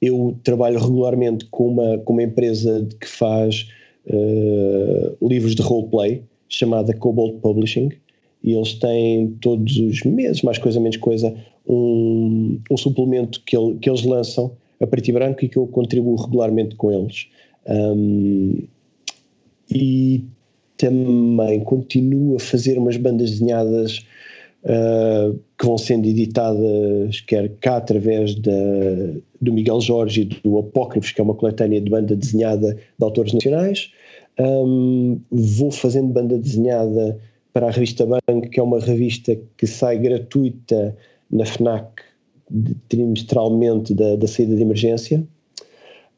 Eu trabalho regularmente com uma, com uma empresa que faz uh, livros de roleplay, chamada Cobalt Publishing, e eles têm todos os meses, mais coisa menos coisa, um, um suplemento que, ele, que eles lançam a preto e branco e que eu contribuo regularmente com eles. Um, e também continuo a fazer umas bandas desenhadas uh, que vão sendo editadas, quer cá através da, do Miguel Jorge e do Apócrifos, que é uma coletânea de banda desenhada de autores nacionais. Um, vou fazendo banda desenhada para a revista Banco, que é uma revista que sai gratuita na FNAC trimestralmente da, da saída de emergência.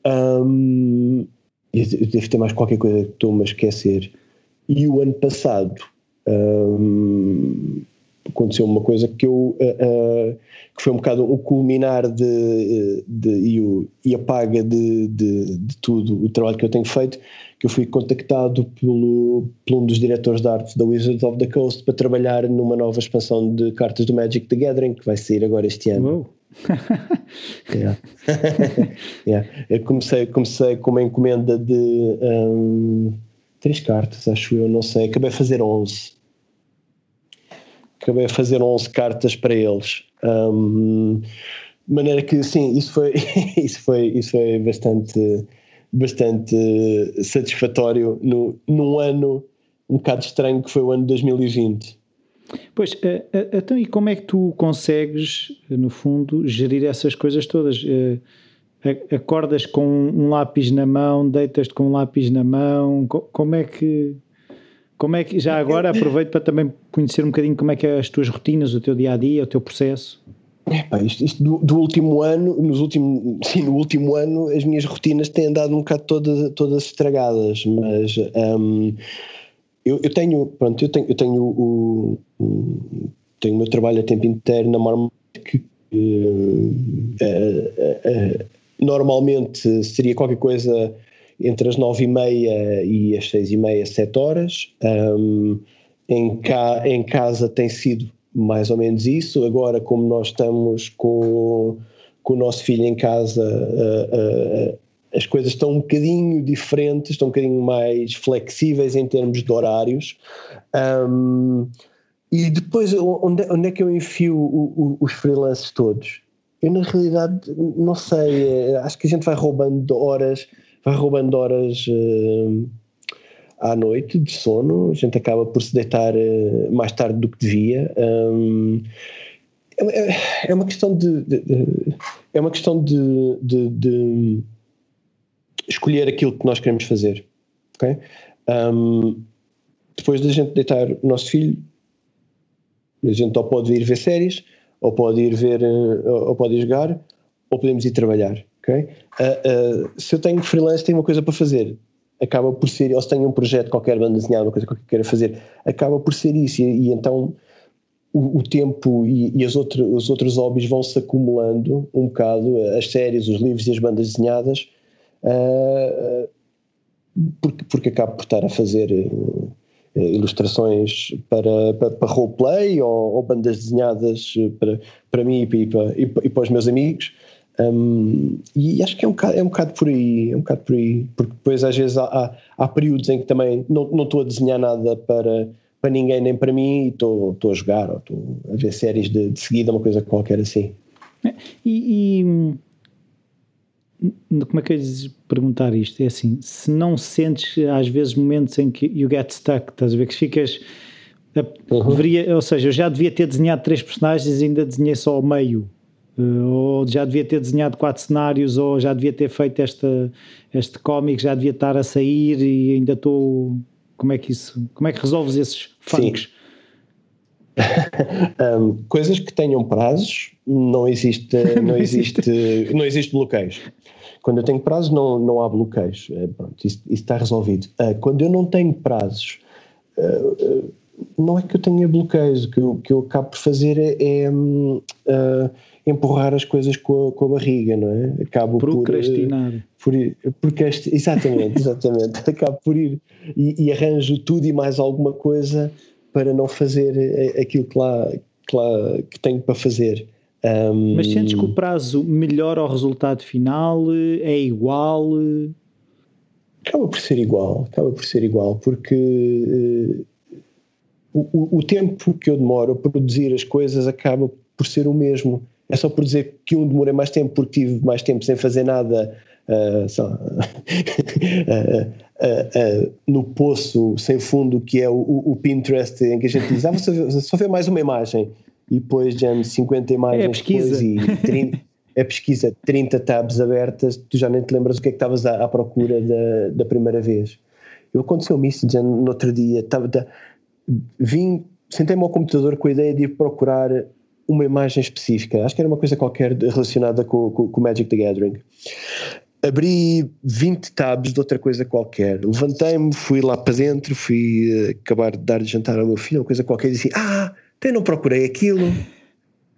Um, devo ter mais qualquer coisa que estou-me a esquecer. E o ano passado um, aconteceu uma coisa que eu uh, que foi um bocado o culminar de, de e, o, e a paga de, de, de, tudo o trabalho que eu tenho feito que eu fui contactado pelo, por um dos diretores de arte da Wizards of the Coast para trabalhar numa nova expansão de cartas do Magic the Gathering que vai sair agora este ano [LAUGHS] yeah. [LAUGHS] yeah. eu comecei, comecei com uma encomenda de um, três cartas acho eu, não sei, acabei a fazer 11 acabei a fazer 11 cartas para eles. Um, de maneira que, sim, isso foi, [LAUGHS] isso foi, isso foi bastante, bastante satisfatório no, num ano um bocado estranho que foi o ano de 2020. Pois, eh, eh, então e como é que tu consegues, no fundo, gerir essas coisas todas? Eh, acordas com um lápis na mão, deitas-te com um lápis na mão, como é que como é que, já agora aproveito para também conhecer um bocadinho como é que é as tuas rotinas, o teu dia a dia, o teu processo. Isto, isto do, do, último ano, nos últimos, [LAUGHS] sim, no último ano as minhas rotinas têm andado um bocado todas, todas estragadas, mas um, eu, eu, tenho, pronto, eu tenho, eu tenho o, o, tenho o meu trabalho a tempo inteiro na Marmot que uh, uh, uh, normalmente seria qualquer coisa entre as nove e meia e as seis e meia, sete horas. Um, em, ca, em casa tem sido mais ou menos isso. Agora, como nós estamos com, com o nosso filho em casa, uh, uh, as coisas estão um bocadinho diferentes, estão um bocadinho mais flexíveis em termos de horários. Um, e depois, onde, onde, é que eu enfio o, o, os freelances todos? Eu, na realidade, não sei, eh, acho que a gente vai roubando horas vai roubando horas uh, à noite de sono, a gente acaba por se deitar uh, mais tarde do que devia. Um, é, é, uma questão de, de, de, é uma questão de, de, de, escolher aquilo que nós queremos fazer? Um, depois da gente deitar o nosso filho, a gente ou pode ir ver séries, ou pode ir ver, eh, ou pode ir jogar, ou podemos ir trabalhar. Okay? Uh, uh, se eu tenho freelance, tenho uma coisa para fazer. Acaba por ser, ou se tenho um projeto qualquer, banda desenhada, uma coisa que queira fazer, acaba por ser isso. E, e então o, o, tempo e, e as outro, os outros hobbies vão se acumulando um bocado, as séries, os livros e as bandas desenhadas, uh, porque, porque acabo por estar a fazer ilustrações para, para, para roleplay ou, ou, bandas desenhadas para, para mim e para, e para os meus amigos. Um, e acho que é um, bocado, é um bocado por aí, é um bocado por aí, porque depois às vezes há, há, há períodos em que também não, não estou a desenhar nada para, para ninguém nem para mim e estou, estou a jogar ou estou a ver séries de, de seguida, uma coisa qualquer assim. E, e, como é que eu lhes perguntar isto? É assim, se não sentes às vezes momentos em que you get stuck, estás a ver que ficas uhum. deveria, ou seja, eu já devia ter desenhado três personagens e ainda desenhei só o meio ou já devia ter desenhado quatro cenários, ou já devia ter feito esta, este cómic, já devia estar a sair e ainda estou. Como é que isso. Como é que resolves esses funks? um, [LAUGHS] coisas que tenham prazos, não existe, [LAUGHS] não existe, não existe bloqueios. Quando eu tenho prazos, não, não há bloqueios. Eh, pronto, isso, isso está resolvido. Uh, quando eu não tenho prazos, uh, não é que eu tenha bloqueios. O que eu, que eu acabo por fazer é, é uh, empurrar as coisas com a, com a barriga, não é? Acabo Procrastinar. Por, por ir, procrast, exatamente, exatamente. [LAUGHS] Acabo por ir e, e, arranjo tudo e mais alguma coisa para não fazer aquilo que lá, que, lá, que tenho para fazer. Um, Mas sentes que o prazo melhora o resultado final? É igual? Acaba por ser igual, acaba por ser igual, porque uh, o, o, tempo que eu demoro a produzir as coisas acaba por ser o mesmo. É só por dizer que um demorei mais tempo porque tive mais tempo sem fazer nada uh, só, uh, no poço sem fundo que é o, o, Pinterest em que a gente diz ah, você só vê mais uma imagem e depois já 50 imagens é pesquisa. e 30, a pesquisa, 30 tabs abertas, tu já nem te lembras o que é que estavas à, à, procura da, da primeira vez. Eu aconteceu-me isso já no outro dia, estava, vim, sentei-me ao computador com a ideia de ir procurar uma imagem específica, acho que era uma coisa qualquer relacionada com, com, com Magic the Gathering. Abri 20 tabs de outra coisa qualquer. Levantei-me, fui lá para dentro, fui uh, acabar de dar de jantar ao meu filho, uma coisa qualquer, e disse: Ah, eu não procurei aquilo.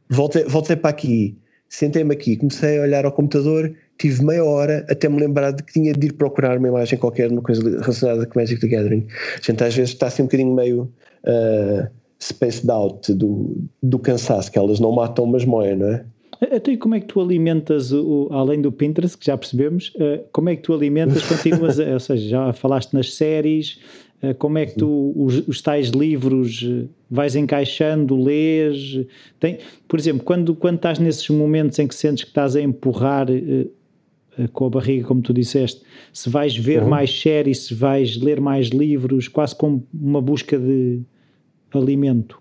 Voltei, voltei para aqui sentei-me aqui, comecei a olhar ao computador, tive meia hora até me lembrar de que tinha de ir procurar uma imagem qualquer, uma coisa relacionada com Magic the Gathering. A gente às vezes está assim um bocadinho meio uh, spaced out do, do cansaço, que elas não matam, mas moem, não é? Então, e como é que tu alimentas, o, além do Pinterest, que já percebemos, uh, como é que tu alimentas, [LAUGHS] continuas, a, ou seja, já falaste nas séries, uh, como é que tu, os, os tais livros vais encaixando, lês. Tem, por exemplo, quando, quando estás nesses momentos em que sentes que estás a empurrar com a barriga, como tu disseste, se vais ver uhum. mais séries, se vais ler mais livros, quase como uma busca de alimento.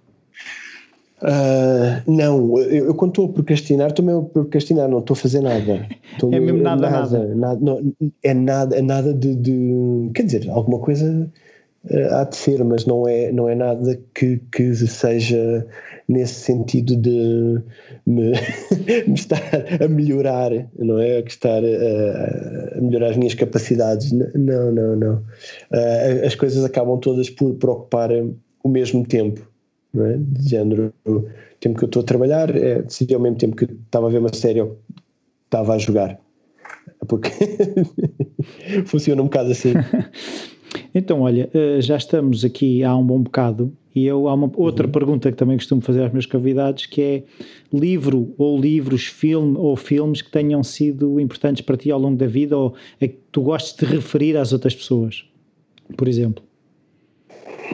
Uh, não, eu, eu, quando estou a procrastinar, estou mesmo a procrastinar, não estou a fazer nada. [LAUGHS] Estou é mesmo nada, nada. nada. nada não, é nada, é nada de, de, Quer dizer, alguma coisa uh, há de ser, mas não é, não é nada que, que seja nesse sentido de me, [LAUGHS] me estar a melhorar, não é? Que estar a, a, melhorar as minhas capacidades. Não, não, não. Uh, as coisas acabam todas por, por ocupar o mesmo tempo. Não é? De género, o tempo que eu estou a trabalhar é decidir ao mesmo tempo que estava a ver uma série ou estava a jogar. [LAUGHS] Porque [LAUGHS] funciona um bocado assim. [LAUGHS] Então, olha, eh, já estamos aqui há um bom bocado e eu há uma outra uhum. pergunta que também costumo fazer aos meus convidados que é livro ou livros, filme ou filmes que tenham sido importantes para ti ao longo da vida ou a que tu gostes de referir às outras pessoas, por exemplo.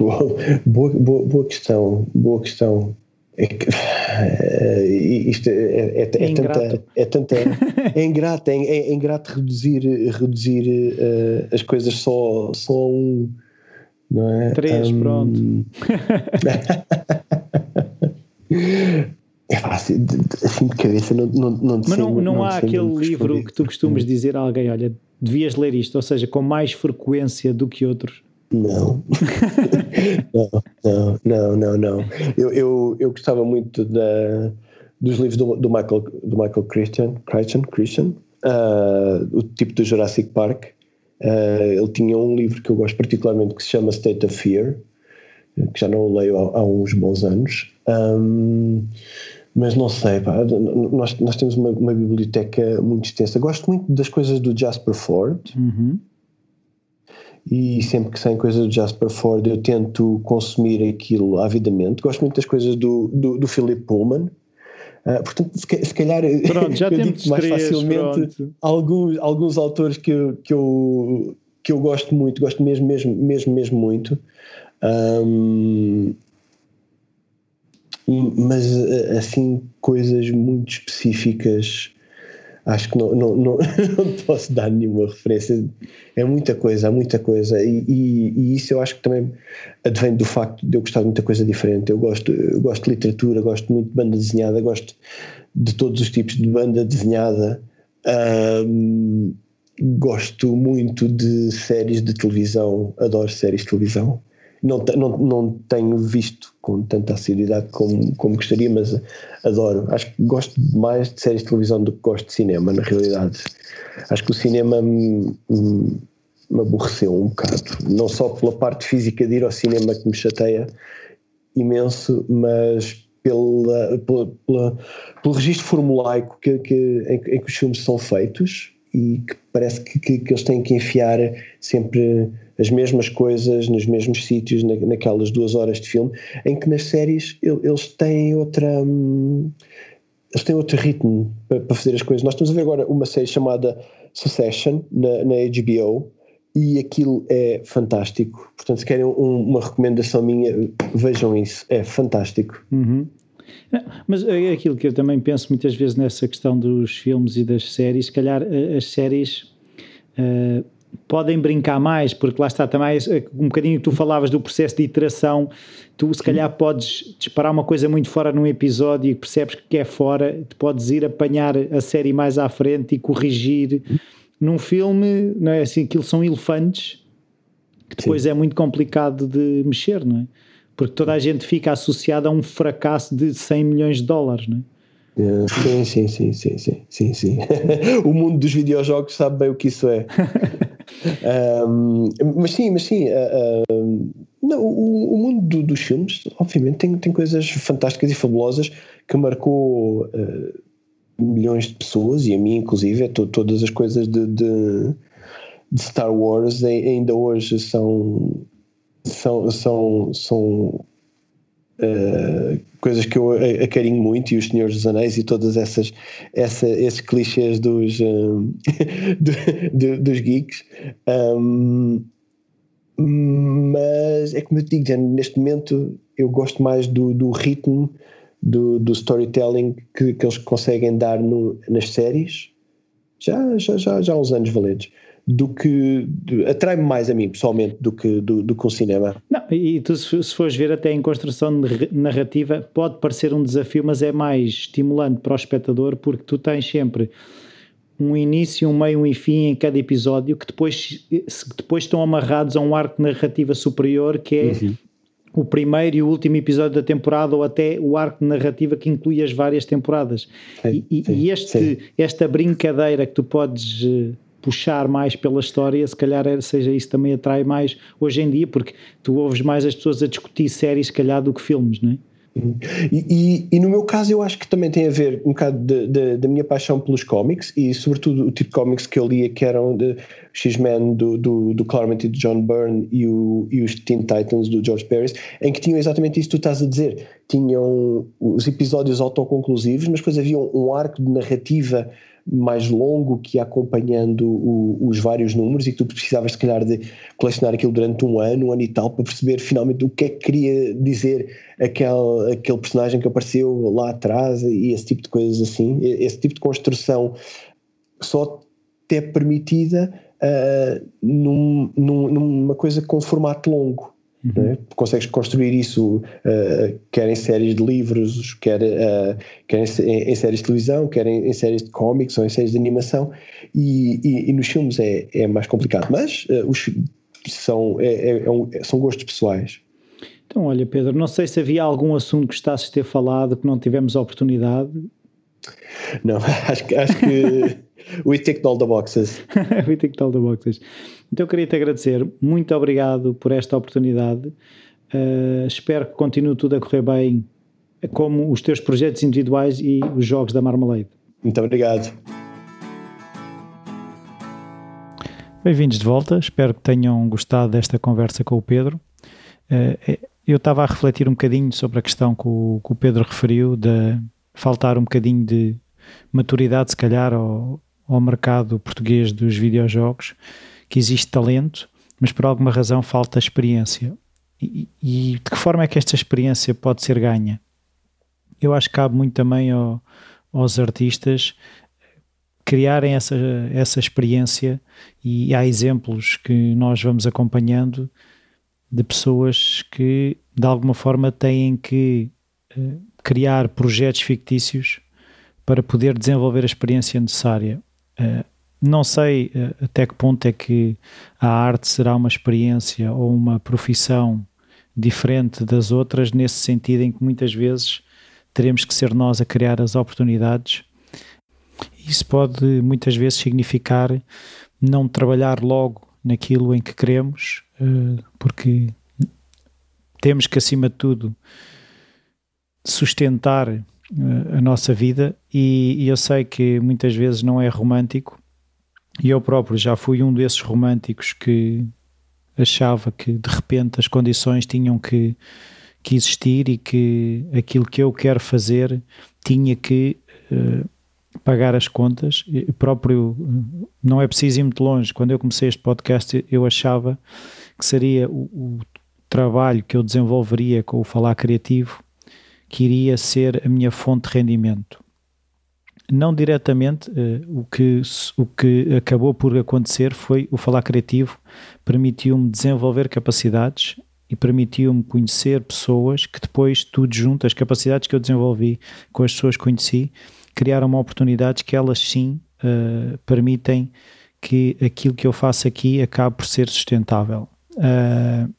[LAUGHS] Boa, boa, boa questão, boa questão. É que, uh, isto é, é, é, é, é tanta, é tanta [LAUGHS] é ingrato, é, é, ingrato reduzir, reduzir uh, as coisas só, só a um, não é? Três, um, pronto. [LAUGHS] é fácil, assim de cabeça não, não, não Mas não, não, não há aquele livro que tu costumas dizer a alguém, olha, devias ler isto, ou seja, com mais frequência do que outros. [LAUGHS] Não. não, não, não, não, Eu, eu, eu gostava muito da, dos livros do, do, Michael, do Michael Christian, Christian, Christian uh, o tipo do Jurassic Park. Uh, ele tinha um livro que eu gosto particularmente que se chama State of Fear, que já não o leio há, há uns bons anos. Um, mas não sei, pá, nós, nós temos uma, uma, biblioteca muito extensa. Gosto muito das coisas do Jasper Ford. Uhum e sempre que saem coisas do Jasper Ford eu tento consumir aquilo avidamente. Gosto muito das coisas do, do, do Philip Pullman. Uh, portanto, se, calhar [LAUGHS] pronto, já eu digo mais três, facilmente alguns, alguns autores que eu, que, eu, que eu gosto muito, gosto mesmo, mesmo, mesmo, mesmo muito. Um, mas assim, coisas muito específicas acho que não, não, não, [LAUGHS] não posso dar nenhuma referência. É muita coisa, há muita coisa. E, e, e, isso eu acho que também advém do facto de eu gostar de muita coisa diferente. Eu gosto, eu gosto de literatura, gosto muito de banda desenhada, gosto de todos os tipos de banda desenhada. Um, gosto muito de séries de televisão, adoro séries de televisão não, não, não tenho visto com tanta assiduidade como, como gostaria, mas adoro. Acho que gosto mais de séries de televisão do que gosto de cinema, na realidade. Acho que o cinema me, me aborreceu um bocado. Não só pela parte física de ir ao cinema que me chateia imenso, mas pela, pela, pela pelo registro formulaico que, que, em, em que os filmes são feitos e que parece que, que, que, eles têm que enfiar sempre as mesmas coisas nos mesmos sítios na, naquelas duas horas de filme, em que nas séries eles têm outra. Hum, eles têm outro ritmo para, para, fazer as coisas. Nós estamos a ver agora uma série chamada Succession na, na HBO e aquilo é fantástico. Portanto, se querem um, uma recomendação minha, vejam isso, é fantástico. Uhum. Mas é aquilo que eu também penso muitas vezes nessa questão dos filmes e das séries, se calhar eh, as séries uh, podem brincar mais, porque lá está também eh, um bocadinho que tu falavas do processo de iteração, tu se calhar podes disparar uma coisa muito fora num episódio e percebes que é fora, tu podes ir apanhar a série mais à frente e corrigir. Num filme, não é assim, aquilo são elefantes que depois Sim. é muito complicado de mexer, não é? Porque toda a gente fica associada a um fracasso de 100 milhões de dólares, não é? é sim, sim, sim, sim, sim, sim, sim. [LAUGHS] o mundo dos videojogos sabe bem o que isso é. [LAUGHS] mas sim, mas sim, uh, uh, não, o, o, mundo do, dos filmes, obviamente, tem, tem coisas fantásticas e fabulosas que marcou uh, milhões de pessoas e a mim, inclusive, é to, todas as coisas de, de, de Star Wars ainda hoje são são, são, são uh, coisas que eu acarinho muito e os Senhores dos Anéis e todas essas essa, esses clichês dos, [LAUGHS] um, dos geeks. Um, mas é como eu te digo, neste momento eu gosto mais do, do ritmo do, do storytelling que, que eles conseguem dar no, nas séries. Já, já, já, já há uns anos valentes do que atrai-me mais a mim pessoalmente do que do, do que o cinema. Não, e tu se, se fores ver até em construção narrativa pode parecer um desafio, mas é mais estimulante para o espectador porque tu tens sempre um início, um meio, um e fim em cada episódio que depois, depois estão amarrados a um arco narrativa superior que é uhum. o primeiro e o último episódio da temporada ou até o arco narrativa que inclui as várias temporadas. Sim, e, sim, e este, esta brincadeira que tu podes eh, puxar mais pela história, se calhar seja isso também atrai mais hoje em dia, porque tu ouves mais as pessoas a discutir séries, se calhar, do que filmes, não é? E, e, e, no meu caso eu acho que também tem a ver um bocado da minha paixão pelos cómics e sobretudo o tipo de cómics que eu lia que eram de X-Men do, do, do, Claremont e do John Byrne e, o, e os Teen Titans do George Pérez em que tinham exatamente isso que tu estás a dizer tinham os episódios autoconclusivos mas depois havia um, um arco de narrativa mais longo que acompanhando o, os vários números e que tu precisavas, se calhar, de colecionar aquilo durante um ano, um ano e tal, para perceber finalmente o que é que queria dizer aquele, aquele personagem que apareceu lá atrás e esse tipo de coisas assim. Esse tipo de construção só é permitida uh, num, num, numa coisa com formato longo. Uhum. É? Consegues construir isso uh, quer em séries de livros, quer, uh, quer em, em, séries de televisão, quer em, em, séries de cómics ou em séries de animação, e, e, e nos filmes é, é mais complicado, mas uh, os, são, é, é, é um, são gostos pessoais. Então, olha, Pedro, não sei se havia algum assunto que gostasses de ter falado que não tivemos a oportunidade. Não, acho, [LAUGHS] acho que [LAUGHS] we ticked all the boxes. we ticked all the boxes. Então queria te agradecer, muito obrigado por esta oportunidade. Uh, espero que continue tudo a correr bem, como os teus projetos individuais e os jogos da Marmalade. Muito obrigado. Bem-vindos de volta, espero que tenham gostado desta conversa com o Pedro. Uh, eu estava a refletir um bocadinho sobre a questão que o, que o Pedro referiu de faltar um bocadinho de maturidade, se calhar, ao, ao mercado português dos videojogos que existe talento, mas por alguma razão falta experiência. E, e, de que forma é que esta experiência pode ser ganha? Eu acho que cabe muito também ao, aos artistas criarem essa, essa experiência e há exemplos que nós vamos acompanhando de pessoas que de alguma forma têm que uh, criar projetos fictícios para poder desenvolver a experiência necessária. Uh, não sei eh, até que ponto é que a arte será uma experiência ou uma profissão diferente das outras, nesse sentido em que muitas vezes teremos que ser nós a criar as oportunidades. Isso pode muitas vezes significar não trabalhar logo naquilo em que queremos, eh, porque temos que, acima de tudo, sustentar eh, a nossa vida. E eu sei que muitas vezes não é romântico E eu próprio já fui um desses românticos que achava que de repente as condições tinham que, que existir e que aquilo que eu quero fazer tinha que uh, pagar as contas. Eu próprio, não é preciso ir muito longe. Quando eu comecei este podcast, eu achava que seria o, o trabalho que eu desenvolveria com o Falar Criativo que iria ser a minha fonte de rendimento. Não diretamente, uh, o, que, o que acabou por acontecer foi o Falar Criativo permitiu-me desenvolver capacidades e permitiu-me conhecer pessoas que depois, tudo junto, as capacidades que eu desenvolvi com as pessoas que conheci, criaram oportunidades que elas sim uh, permitem que aquilo que eu faço aqui acabe por ser sustentável. Uh,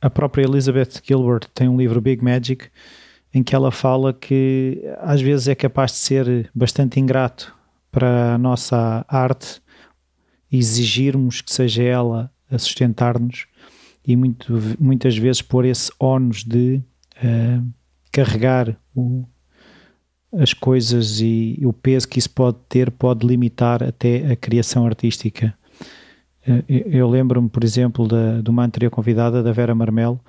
a própria Elizabeth Gilbert tem um livro Big Magic em que ela fala que às vezes é capaz de ser bastante ingrato para a nossa arte exigirmos que seja ela a sustentar-nos e muito, muitas vezes pôr esse ónus de uh, carregar o, as coisas e o peso que isso pode ter pode limitar até a criação artística. Uh, eu lembro-me, por exemplo, da, de uma anterior convidada, da Vera Marmelo,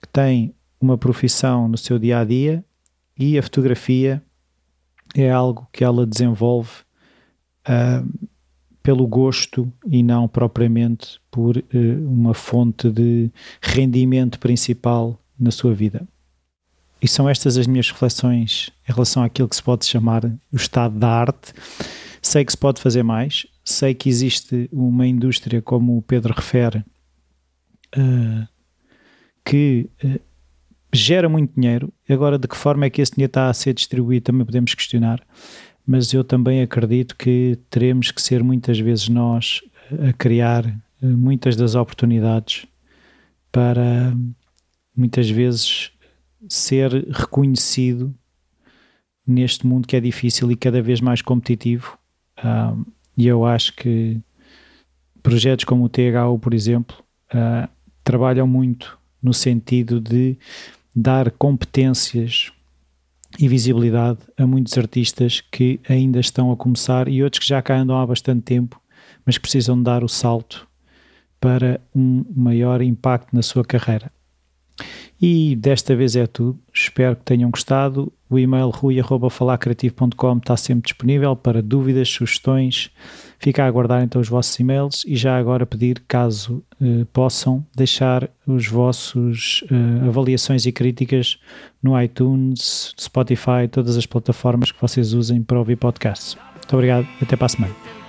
que tem uma profissão no seu dia a dia e a fotografia é algo que ela desenvolve uh, pelo gosto e não propriamente por uh, uma fonte de rendimento principal na sua vida. E são estas as minhas reflexões em relação àquilo que se pode chamar o estado da arte. Sei que se pode fazer mais, sei que existe uma indústria, como o Pedro refere, uh, que uh, gera muito dinheiro. Agora, de que forma é que esse dinheiro está a ser distribuído, também podemos questionar. Mas eu também acredito que teremos que ser muitas vezes nós a criar uh, muitas das oportunidades para muitas vezes ser reconhecido neste mundo que é difícil e cada vez mais competitivo. E eu acho que projetos como o THU, por exemplo, uh, trabalham muito no sentido de dar competências e visibilidade a muitos artistas que ainda estão a começar e outros que já cá andam há bastante tempo, mas precisam dar o salto para um maior impacto na sua carreira. E desta vez é tudo. Espero que tenham gostado. O e-mail rui.falacreativo.com está sempre disponível para dúvidas, sugestões. Fica a aguardar então os vossos e-mails e já agora pedir, caso eh, possam, deixar os vossos eh, avaliações e críticas no iTunes, Spotify, todas as plataformas que vocês usem para ouvir podcasts. Muito obrigado. Até para a semana.